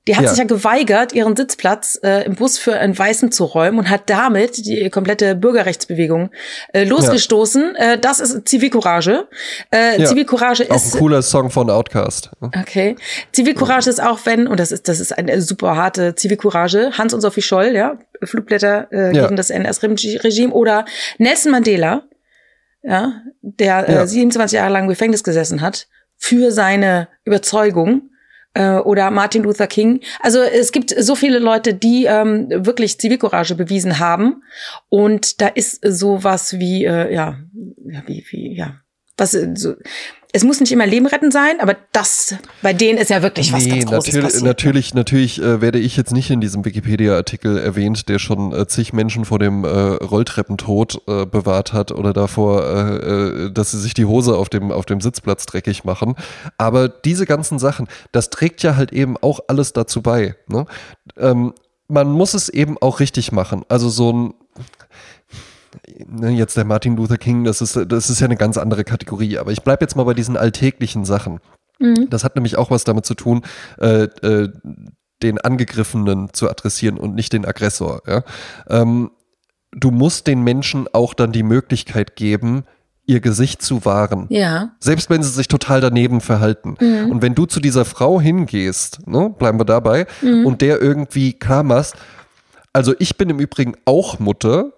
Die hat ja. sich ja geweigert, ihren Sitzplatz äh, im Bus für einen Weißen zu räumen und hat damit die komplette Bürgerrechtsbewegung äh, losgestoßen. Ja. Äh, das ist Zivilcourage. Äh, ja. Zivilcourage ist auch ein cooler Song von Outcast. Okay. Zivilcourage ist auch wenn und das ist das ist eine super harte Zivilcourage. Hans und Sophie Scholl, ja, Flugblätter äh, gegen das NS-Regime oder Nelson Mandela, ja, der äh, 27 Jahre lang im Gefängnis gesessen hat für seine Überzeugung äh, oder Martin Luther King. Also es gibt so viele Leute, die ähm, wirklich Zivilcourage bewiesen haben. Und da ist sowas wie, äh, ja, wie, wie, ja, was äh, so, es muss nicht immer Leben retten sein, aber das bei denen ist ja wirklich was nee, ganz Großes natürlich, passiert. Natürlich, natürlich äh, werde ich jetzt nicht in diesem Wikipedia-Artikel erwähnt, der schon äh, zig Menschen vor dem äh, Rolltreppentod äh, bewahrt hat oder davor, äh, äh, dass sie sich die Hose auf dem, auf dem Sitzplatz dreckig machen. Aber diese ganzen Sachen, das trägt ja halt eben auch alles dazu bei. Ne? Ähm, man muss es eben auch richtig machen. Also so ein ne, jetzt der Martin Luther King, das ist, das ist ja eine ganz andere Kategorie, aber ich bleibe jetzt mal bei diesen alltäglichen Sachen. Mhm. Das hat nämlich auch was damit zu tun, äh, äh, den Angegriffenen zu adressieren und nicht den Aggressor. Ja? Ähm, du musst den Menschen auch dann die Möglichkeit geben, ihr Gesicht zu wahren. Ja. Selbst wenn sie sich total daneben verhalten. Mhm. Und wenn du zu dieser Frau hingehst, ne, bleiben wir dabei, mhm. und der irgendwie klar machst, also ich bin im Übrigen auch Mutter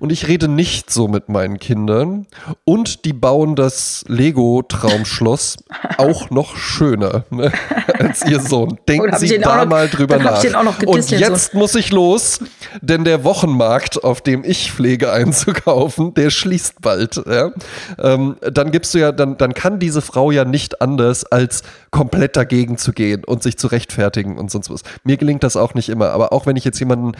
und ich rede nicht so mit meinen Kindern. Und die bauen das Lego-Traumschloss [LAUGHS] auch noch schöner ne, als ihr Sohn. Denken Sie da noch, mal drüber nach. Und jetzt muss ich los, denn der Wochenmarkt, auf dem ich pflege einzukaufen, der schließt bald. Ja? Ähm, dann gibst du ja, dann, dann kann diese Frau ja nicht anders, als komplett dagegen zu gehen und sich zu rechtfertigen und sonst was. Mir gelingt das auch nicht immer. Aber auch wenn ich jetzt jemanden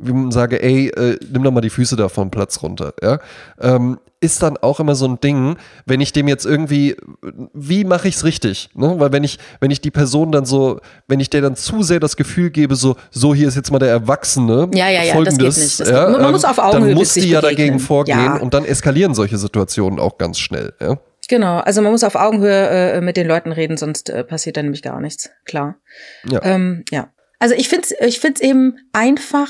wie man sage, ey, äh, nimm doch mal die Füße da vom Platz runter, ja, ähm, ist dann auch immer so ein Ding, wenn ich dem jetzt irgendwie, wie mache ich es richtig? Ne? Weil wenn ich, wenn ich die Person dann so, wenn ich der dann zu sehr das Gefühl gebe, so, so hier ist jetzt mal der Erwachsene, Ja, ja, ja, das folgendes, geht nicht. Das ja, man ähm, muss auf Augenhöhe dann muss die ja begegnen. dagegen vorgehen Ja. und dann eskalieren solche Situationen auch ganz schnell, ja. Genau, also man muss auf Augenhöhe äh, mit den Leuten reden, sonst äh, passiert da nämlich gar nichts. Klar. Ja. Ähm, ja. Also ich find's, ich find's eben einfach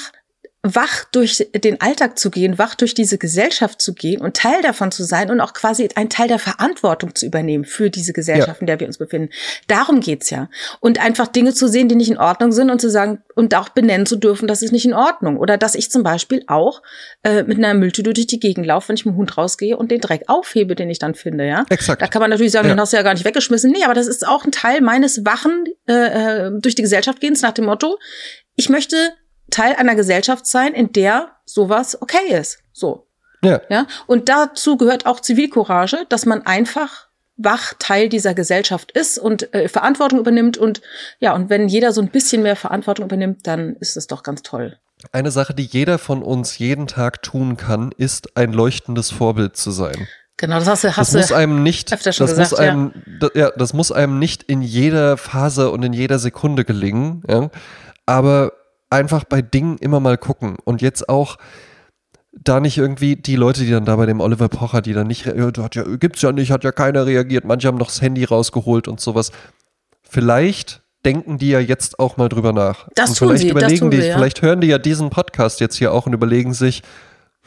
wach durch den Alltag zu gehen, wach durch diese Gesellschaft zu gehen und Teil davon zu sein und auch quasi ein Teil der Verantwortung zu übernehmen für diese Gesellschaft, in der wir uns befinden. Darum geht's ja. Und einfach Dinge zu sehen, die nicht in Ordnung sind und zu sagen und auch benennen zu dürfen, das ist nicht in Ordnung. Oder dass ich zum Beispiel auch äh, mit einer Mülltüte durch die Gegend laufe, wenn ich mit dem Hund rausgehe und den Dreck aufhebe, den ich dann finde, ja. Exakt. Da kann man natürlich sagen, Ja. den hast du ja gar nicht weggeschmissen. Nee, aber das ist auch ein Teil meines Wachen äh, äh, durch die Gesellschaft gehens nach dem Motto, ich möchte Teil einer Gesellschaft sein, in der sowas okay ist. So. Ja. Ja. Und dazu gehört auch Zivilcourage, dass man einfach wach Teil dieser Gesellschaft ist und äh, Verantwortung übernimmt und ja, und wenn jeder so ein bisschen mehr Verantwortung übernimmt, dann ist es doch ganz toll. Eine Sache, die jeder von uns jeden Tag tun kann, ist ein leuchtendes Vorbild zu sein. Genau, das hast du, Das hast muss du. einem nicht, öfter schon das gesagt, muss einem, da- ja, das muss einem nicht in jeder Phase und in jeder Sekunde gelingen, ja. Aber einfach bei Dingen immer mal gucken und jetzt auch da nicht irgendwie die Leute, die dann da bei dem Oliver Pocher, die dann nicht, hat ja, gibt's ja nicht, hat ja keiner reagiert, manche haben noch das Handy rausgeholt und sowas. Vielleicht denken die ja jetzt auch mal drüber nach. Das und tun vielleicht sie, das überlegen tun die, sie, ja. vielleicht hören die ja diesen Podcast jetzt hier auch und überlegen sich,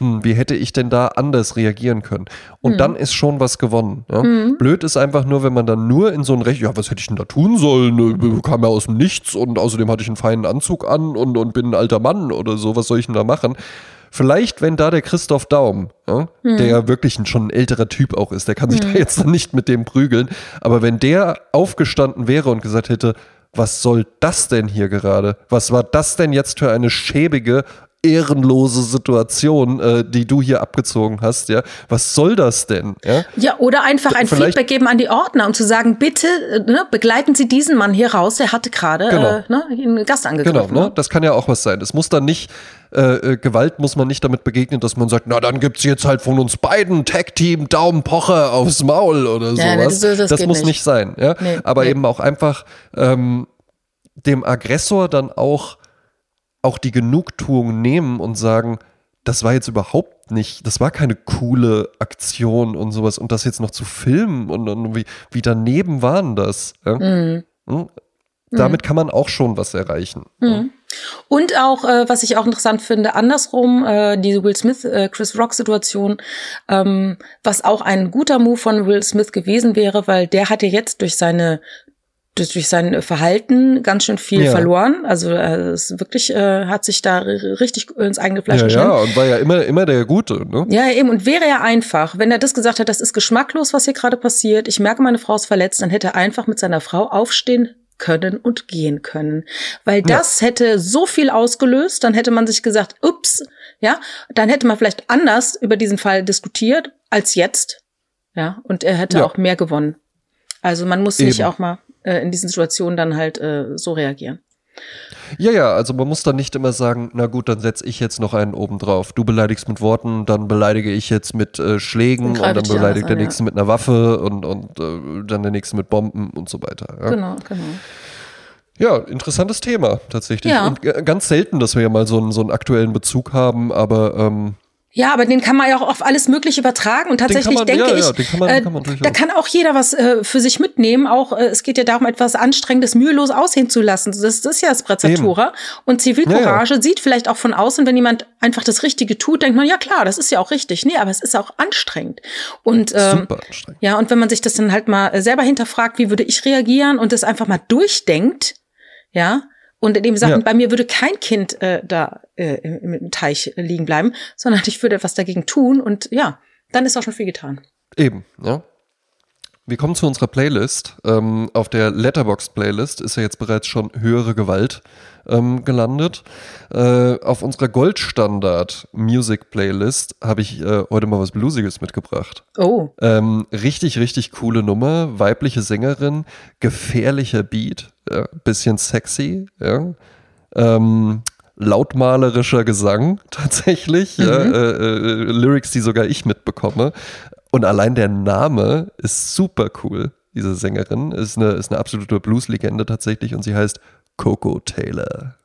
hm, wie hätte ich denn da anders reagieren können? Und Hm. dann ist schon was gewonnen. Ja? Blöd ist einfach nur, wenn man dann nur in so ein Recht, ja, was hätte ich denn da tun sollen? Äh, Kam ja aus dem Nichts und außerdem hatte ich einen feinen Anzug an und, und bin ein alter Mann oder so, was soll ich denn da machen? Vielleicht, wenn da der Christoph Daum, ja, Hm. der ja wirklich ein, schon ein älterer Typ auch ist, der kann sich da jetzt dann [LAUGHS] nicht mit dem prügeln, aber wenn der aufgestanden wäre und gesagt hätte, was soll das denn hier gerade? Was war das denn jetzt für eine schäbige, ehrenlose Situation, äh, die du hier abgezogen hast? Ja, was soll das denn? Ja, Ja, oder einfach ein Vielleicht- Feedback geben an die Ordner und zu sagen, bitte äh, ne, begleiten Sie diesen Mann hier raus, der hatte gerade Genau. äh, ne, einen Gast angegriffen. genau. Ne? Das kann ja auch was sein. Es muss dann nicht äh, äh, Gewalt muss man nicht damit begegnen, dass man sagt, na dann gibt's jetzt halt von uns beiden Tag-Team Daumen Pocher aufs Maul oder Ja, sowas. das- das das geht muss nicht. nicht sein. Ja? Nee, Aber nee. eben auch einfach ähm, dem Aggressor dann auch, auch die Genugtuung nehmen und sagen, das war jetzt überhaupt nicht, das war keine coole Aktion und sowas und das jetzt noch zu filmen und, und wie, wie daneben waren das. Ja? Mhm. Hm? Damit kann man auch schon was erreichen. Mhm. Und auch, äh, was ich auch interessant finde, andersrum, äh, diese Will Smith, äh, Chris Rock Situation, ähm, was auch ein guter Move von Will Smith gewesen wäre, weil der hat ja jetzt durch seine durch sein Verhalten ganz schön viel Ja. verloren. Also er ist wirklich äh, hat sich da richtig ins eigene Fleisch Ja, geschnitten. ja, und war ja immer, immer der Gute, ne? Ja, eben. Und wäre er einfach, wenn er das gesagt hat, das ist geschmacklos, was hier gerade passiert, ich merke, meine Frau ist verletzt, dann hätte er einfach mit seiner Frau aufstehen können und gehen können. Weil das hätte so viel ausgelöst, dann hätte man sich gesagt, ups, ja, dann hätte man vielleicht anders über diesen Fall diskutiert als jetzt. Ja, und er hätte Ja. auch mehr gewonnen. Also man muss Eben. auch mal äh, in diesen Situationen dann halt äh, so reagieren. Ja, ja, also man muss dann nicht immer sagen, na gut, dann setze ich jetzt noch einen oben drauf. Du beleidigst mit Worten, dann beleidige ich jetzt mit äh, Schlägen und greife dann beleidigt der an, ja. nächste mit einer Waffe und, und äh, dann der nächste mit Bomben und so weiter. Ja, Genau, genau. ja interessantes Thema tatsächlich. Ja. Und g- ganz selten, dass wir ja mal so einen, so einen aktuellen Bezug haben, aber ähm, Ja, aber den kann man ja auch auf alles Mögliche übertragen und tatsächlich man- denke ja, ich, ja, kann man- äh, kann man da kann auch jeder was äh, für sich mitnehmen. Auch äh, es geht ja darum, etwas Anstrengendes mühelos aussehen zu lassen. Das, das ist ja das Prezzatura. Und Zivilcourage sieht vielleicht auch von außen, wenn jemand einfach das Richtige tut, denkt man, ja klar, das ist ja auch richtig. Nee, aber es ist auch anstrengend. Und ähm, super anstrengend. ja, und wenn man sich das dann halt mal äh, selber hinterfragt, wie würde ich reagieren und das einfach mal durchdenkt, ja, und in dem sagt, Ja. bei mir würde kein Kind äh, da äh, im, im Teich liegen bleiben, sondern ich würde etwas dagegen tun und ja, dann ist auch schon viel getan. Eben, ja. Wir kommen zu unserer Playlist. Ähm, auf der Letterboxd-Playlist ist ja jetzt bereits schon höhere Gewalt ähm, gelandet. Äh, auf unserer Goldstandard-Music-Playlist habe ich äh, heute mal was Bluesiges mitgebracht. Oh, Ähm, richtig, richtig coole Nummer. Weibliche Sängerin, gefährlicher Beat, ja, bisschen sexy, ja. Ähm, lautmalerischer Gesang [LAUGHS] tatsächlich. Mhm. Ja, äh, äh, Lyrics, die sogar ich mitbekomme. Und allein der Name ist super cool. Diese Sängerin ist eine, ist eine absolute Blues-Legende tatsächlich und sie heißt Coco Taylor.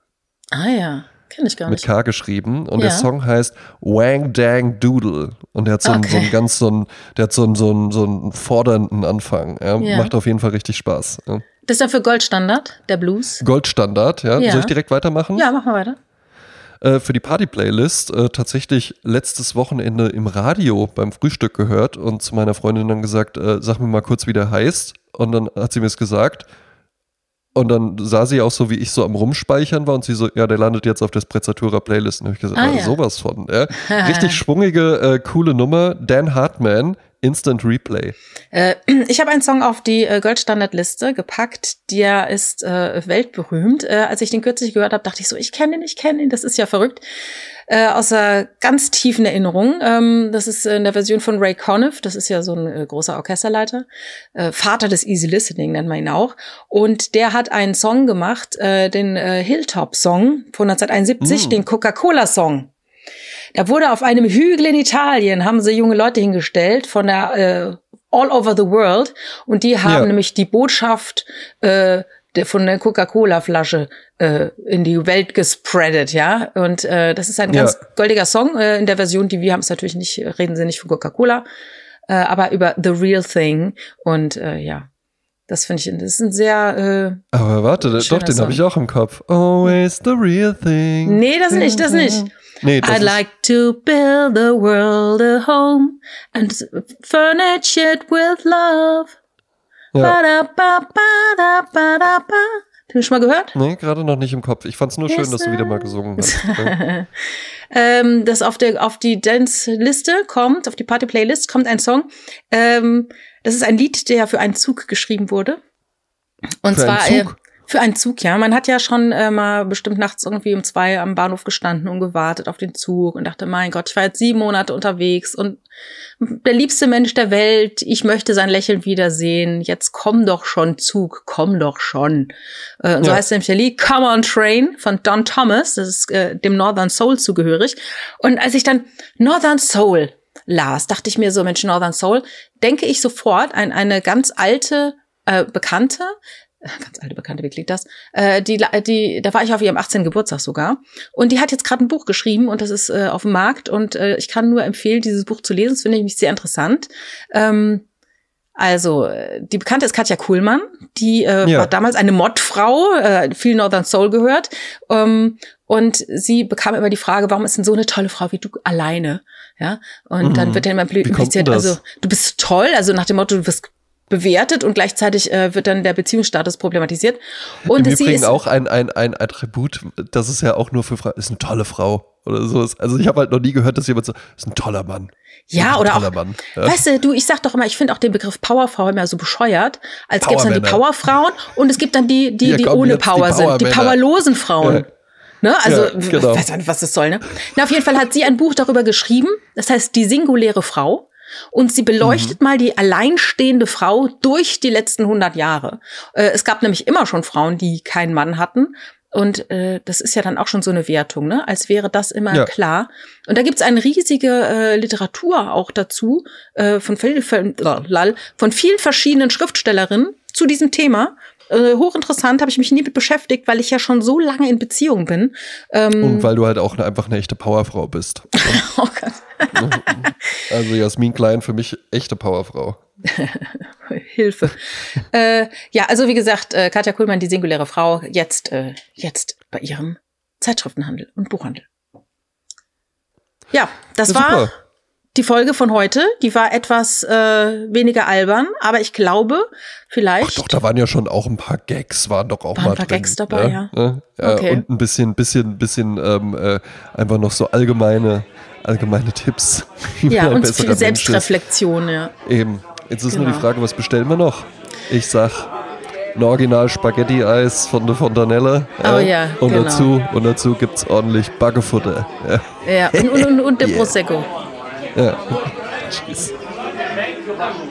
Ah ja. Kenn ich gar nicht. Mit K geschrieben. Und ja. der Song heißt Wang Dang Doodle. Und der hat so, okay. einen, so einen ganz so einen, der hat so einen, so einen, so einen fordernden Anfang. Ja? ja. Macht auf jeden Fall richtig Spaß. Ja. Das ist ja für Goldstandard, der Blues. Goldstandard, ja. Soll ich direkt weitermachen? Ja, mach mal weiter. Äh, für die Party-Playlist äh, tatsächlich letztes Wochenende im Radio beim Frühstück gehört und zu meiner Freundin dann gesagt, äh, sag mir mal kurz, wie der heißt. Und dann hat sie mir es gesagt. Und dann sah sie auch so, wie ich so am Rumspeichern war und sie so, ja, der landet jetzt auf der Sprezzatura Playlist. Und habe ich gesagt, ah, ja. sowas von. Ja. [LAUGHS] Richtig schwungige, äh, coole Nummer. Dan Hartman, Instant Replay. Äh, [CLEARS THROAT] ich habe einen Song auf die äh, Goldstandardliste gepackt, der ist äh, weltberühmt. Äh, als ich den kürzlich gehört habe, dachte ich so, ich kenne ihn, ich kenne ihn, das ist ja verrückt. Äh, aus einer ganz tiefen Erinnerung. Ähm, das ist in der Version von Ray Conniff, das ist ja so ein äh, großer Orchesterleiter, äh, Vater des Easy Listening nennt man ihn auch. Und der hat einen Song gemacht, äh, den äh, Hilltop-Song von 1971, mm. den Coca-Cola-Song. Da wurde auf einem Hügel in Italien, haben sie junge Leute hingestellt von der äh, All Over the World und die haben ja. nämlich die Botschaft äh, der, von der Coca-Cola-Flasche äh, in die Welt gespreadet, ja. Und äh, das ist ein ja. ganz goldiger Song äh, in der Version, die wir haben es natürlich nicht, reden sie nicht von Coca-Cola, äh, aber über The Real Thing. Und äh, ja, das finde ich, das ist ein sehr. Äh, aber warte, doch, den habe ich auch im Kopf. Always the real thing. Nee, das nicht, das nicht. Nee, das I'd like to build the world a home and furnish it with love. Ja. Hast du schon mal gehört? Nee, gerade noch nicht im Kopf. Ich fand es nur schön, dass du wieder mal gesungen hast. [LAUGHS] ähm, das auf, der, auf die Dance-Liste kommt, auf die Party-Playlist kommt ein Song. Ähm, das ist ein Lied, der für einen Zug geschrieben wurde. Und für zwar, einen Zug? Für einen Zug, ja. Man hat ja schon äh, mal bestimmt nachts irgendwie um zwei am Bahnhof gestanden und gewartet auf den Zug und dachte, mein Gott, ich war jetzt sieben Monate unterwegs und der liebste Mensch der Welt, ich möchte sein Lächeln wiedersehen. Jetzt komm doch schon, Zug, komm doch schon. Äh, und so heißt nämlich der Lied Come on Train von Don Thomas, das ist äh, dem Northern Soul zugehörig. Und als ich dann Northern Soul las, dachte ich mir so, Mensch, Northern Soul, denke ich sofort an eine ganz alte äh, Bekannte, [LAUGHS] ganz alte Bekannte, wie klingt das? Äh, die, die, da war ich auf ihrem 18. Geburtstag sogar. Und die hat jetzt gerade ein Buch geschrieben und das ist äh, auf dem Markt und äh, ich kann nur empfehlen, dieses Buch zu lesen. Das finde ich mich sehr interessant. Ähm, also, die Bekannte ist Katja Kuhlmann, die äh, ja. war damals eine Modfrau, äh, viel Northern Soul gehört. Ähm, und sie bekam immer die Frage, warum ist denn so eine tolle Frau wie du alleine? Ja, und mhm. dann wird ja immer impliziert, also du bist toll, also nach dem Motto, du wirst bewertet und gleichzeitig äh, wird dann der Beziehungsstatus problematisiert. Und Im Übrigen auch ein, ein, ein Attribut, das ist ja auch nur für Frauen, ist eine tolle Frau oder so. Also ich habe halt noch nie gehört, dass jemand so, ist ein toller Mann. Ja, oder auch, Mann. Ja. weißt du, du, ich sag doch immer, ich finde auch den Begriff Powerfrau immer so bescheuert, als gäbe es dann die Powerfrauen und es gibt dann die, die, die ohne Power die sind, die powerlosen Frauen. Ja. Ne? Also, ja, genau. weiß nicht, was das soll, ne? Na, auf jeden Fall hat sie ein Buch darüber geschrieben, das heißt Die singuläre Frau. Und sie beleuchtet mhm. mal die alleinstehende Frau durch die letzten 100 Jahre. Äh, es gab nämlich immer schon Frauen, die keinen Mann hatten. Und äh, das ist ja dann auch schon so eine Wertung, ne? Als wäre das immer ja. klar. Und da gibt's eine riesige äh, Literatur auch dazu äh, von, viel, von, von vielen verschiedenen Schriftstellerinnen zu diesem Thema. Äh, hochinteressant, habe ich mich nie mit beschäftigt, weil ich ja schon so lange in Beziehung bin. Ähm, Und weil du halt auch einfach eine echte Powerfrau bist. [LAUGHS] oh Gott. [LAUGHS] also Jasmin Klein für mich echte Powerfrau. [LAUGHS] Hilfe. äh, ja, also wie gesagt, äh, Katja Kuhlmann, die singuläre Frau, jetzt, äh, jetzt bei ihrem Zeitschriftenhandel und Buchhandel. Ja, das ja, war super die Folge von heute, die war etwas äh, weniger albern, aber ich glaube, vielleicht. Ach doch, da waren ja schon auch ein paar Gags, waren doch auch waren mal ein paar drin, Gags dabei, ja. ja. ja okay. Und ein bisschen, bisschen, bisschen ähm, äh, einfach noch so allgemeine, allgemeine Tipps. [LAUGHS] Ja, und viele Selbstreflexion, ja. Eben. Jetzt ist genau. nur die genau. Frage, was bestellen wir noch? Ich sag ein Original Spaghetti-Eis von der Fontanella. Ja. Oh ja, und genau. Dazu, und dazu gibt es ordentlich Baggefutter. Ja, ja und, und, und, und der [LAUGHS] yeah. Prosecco. Ja. [LAUGHS]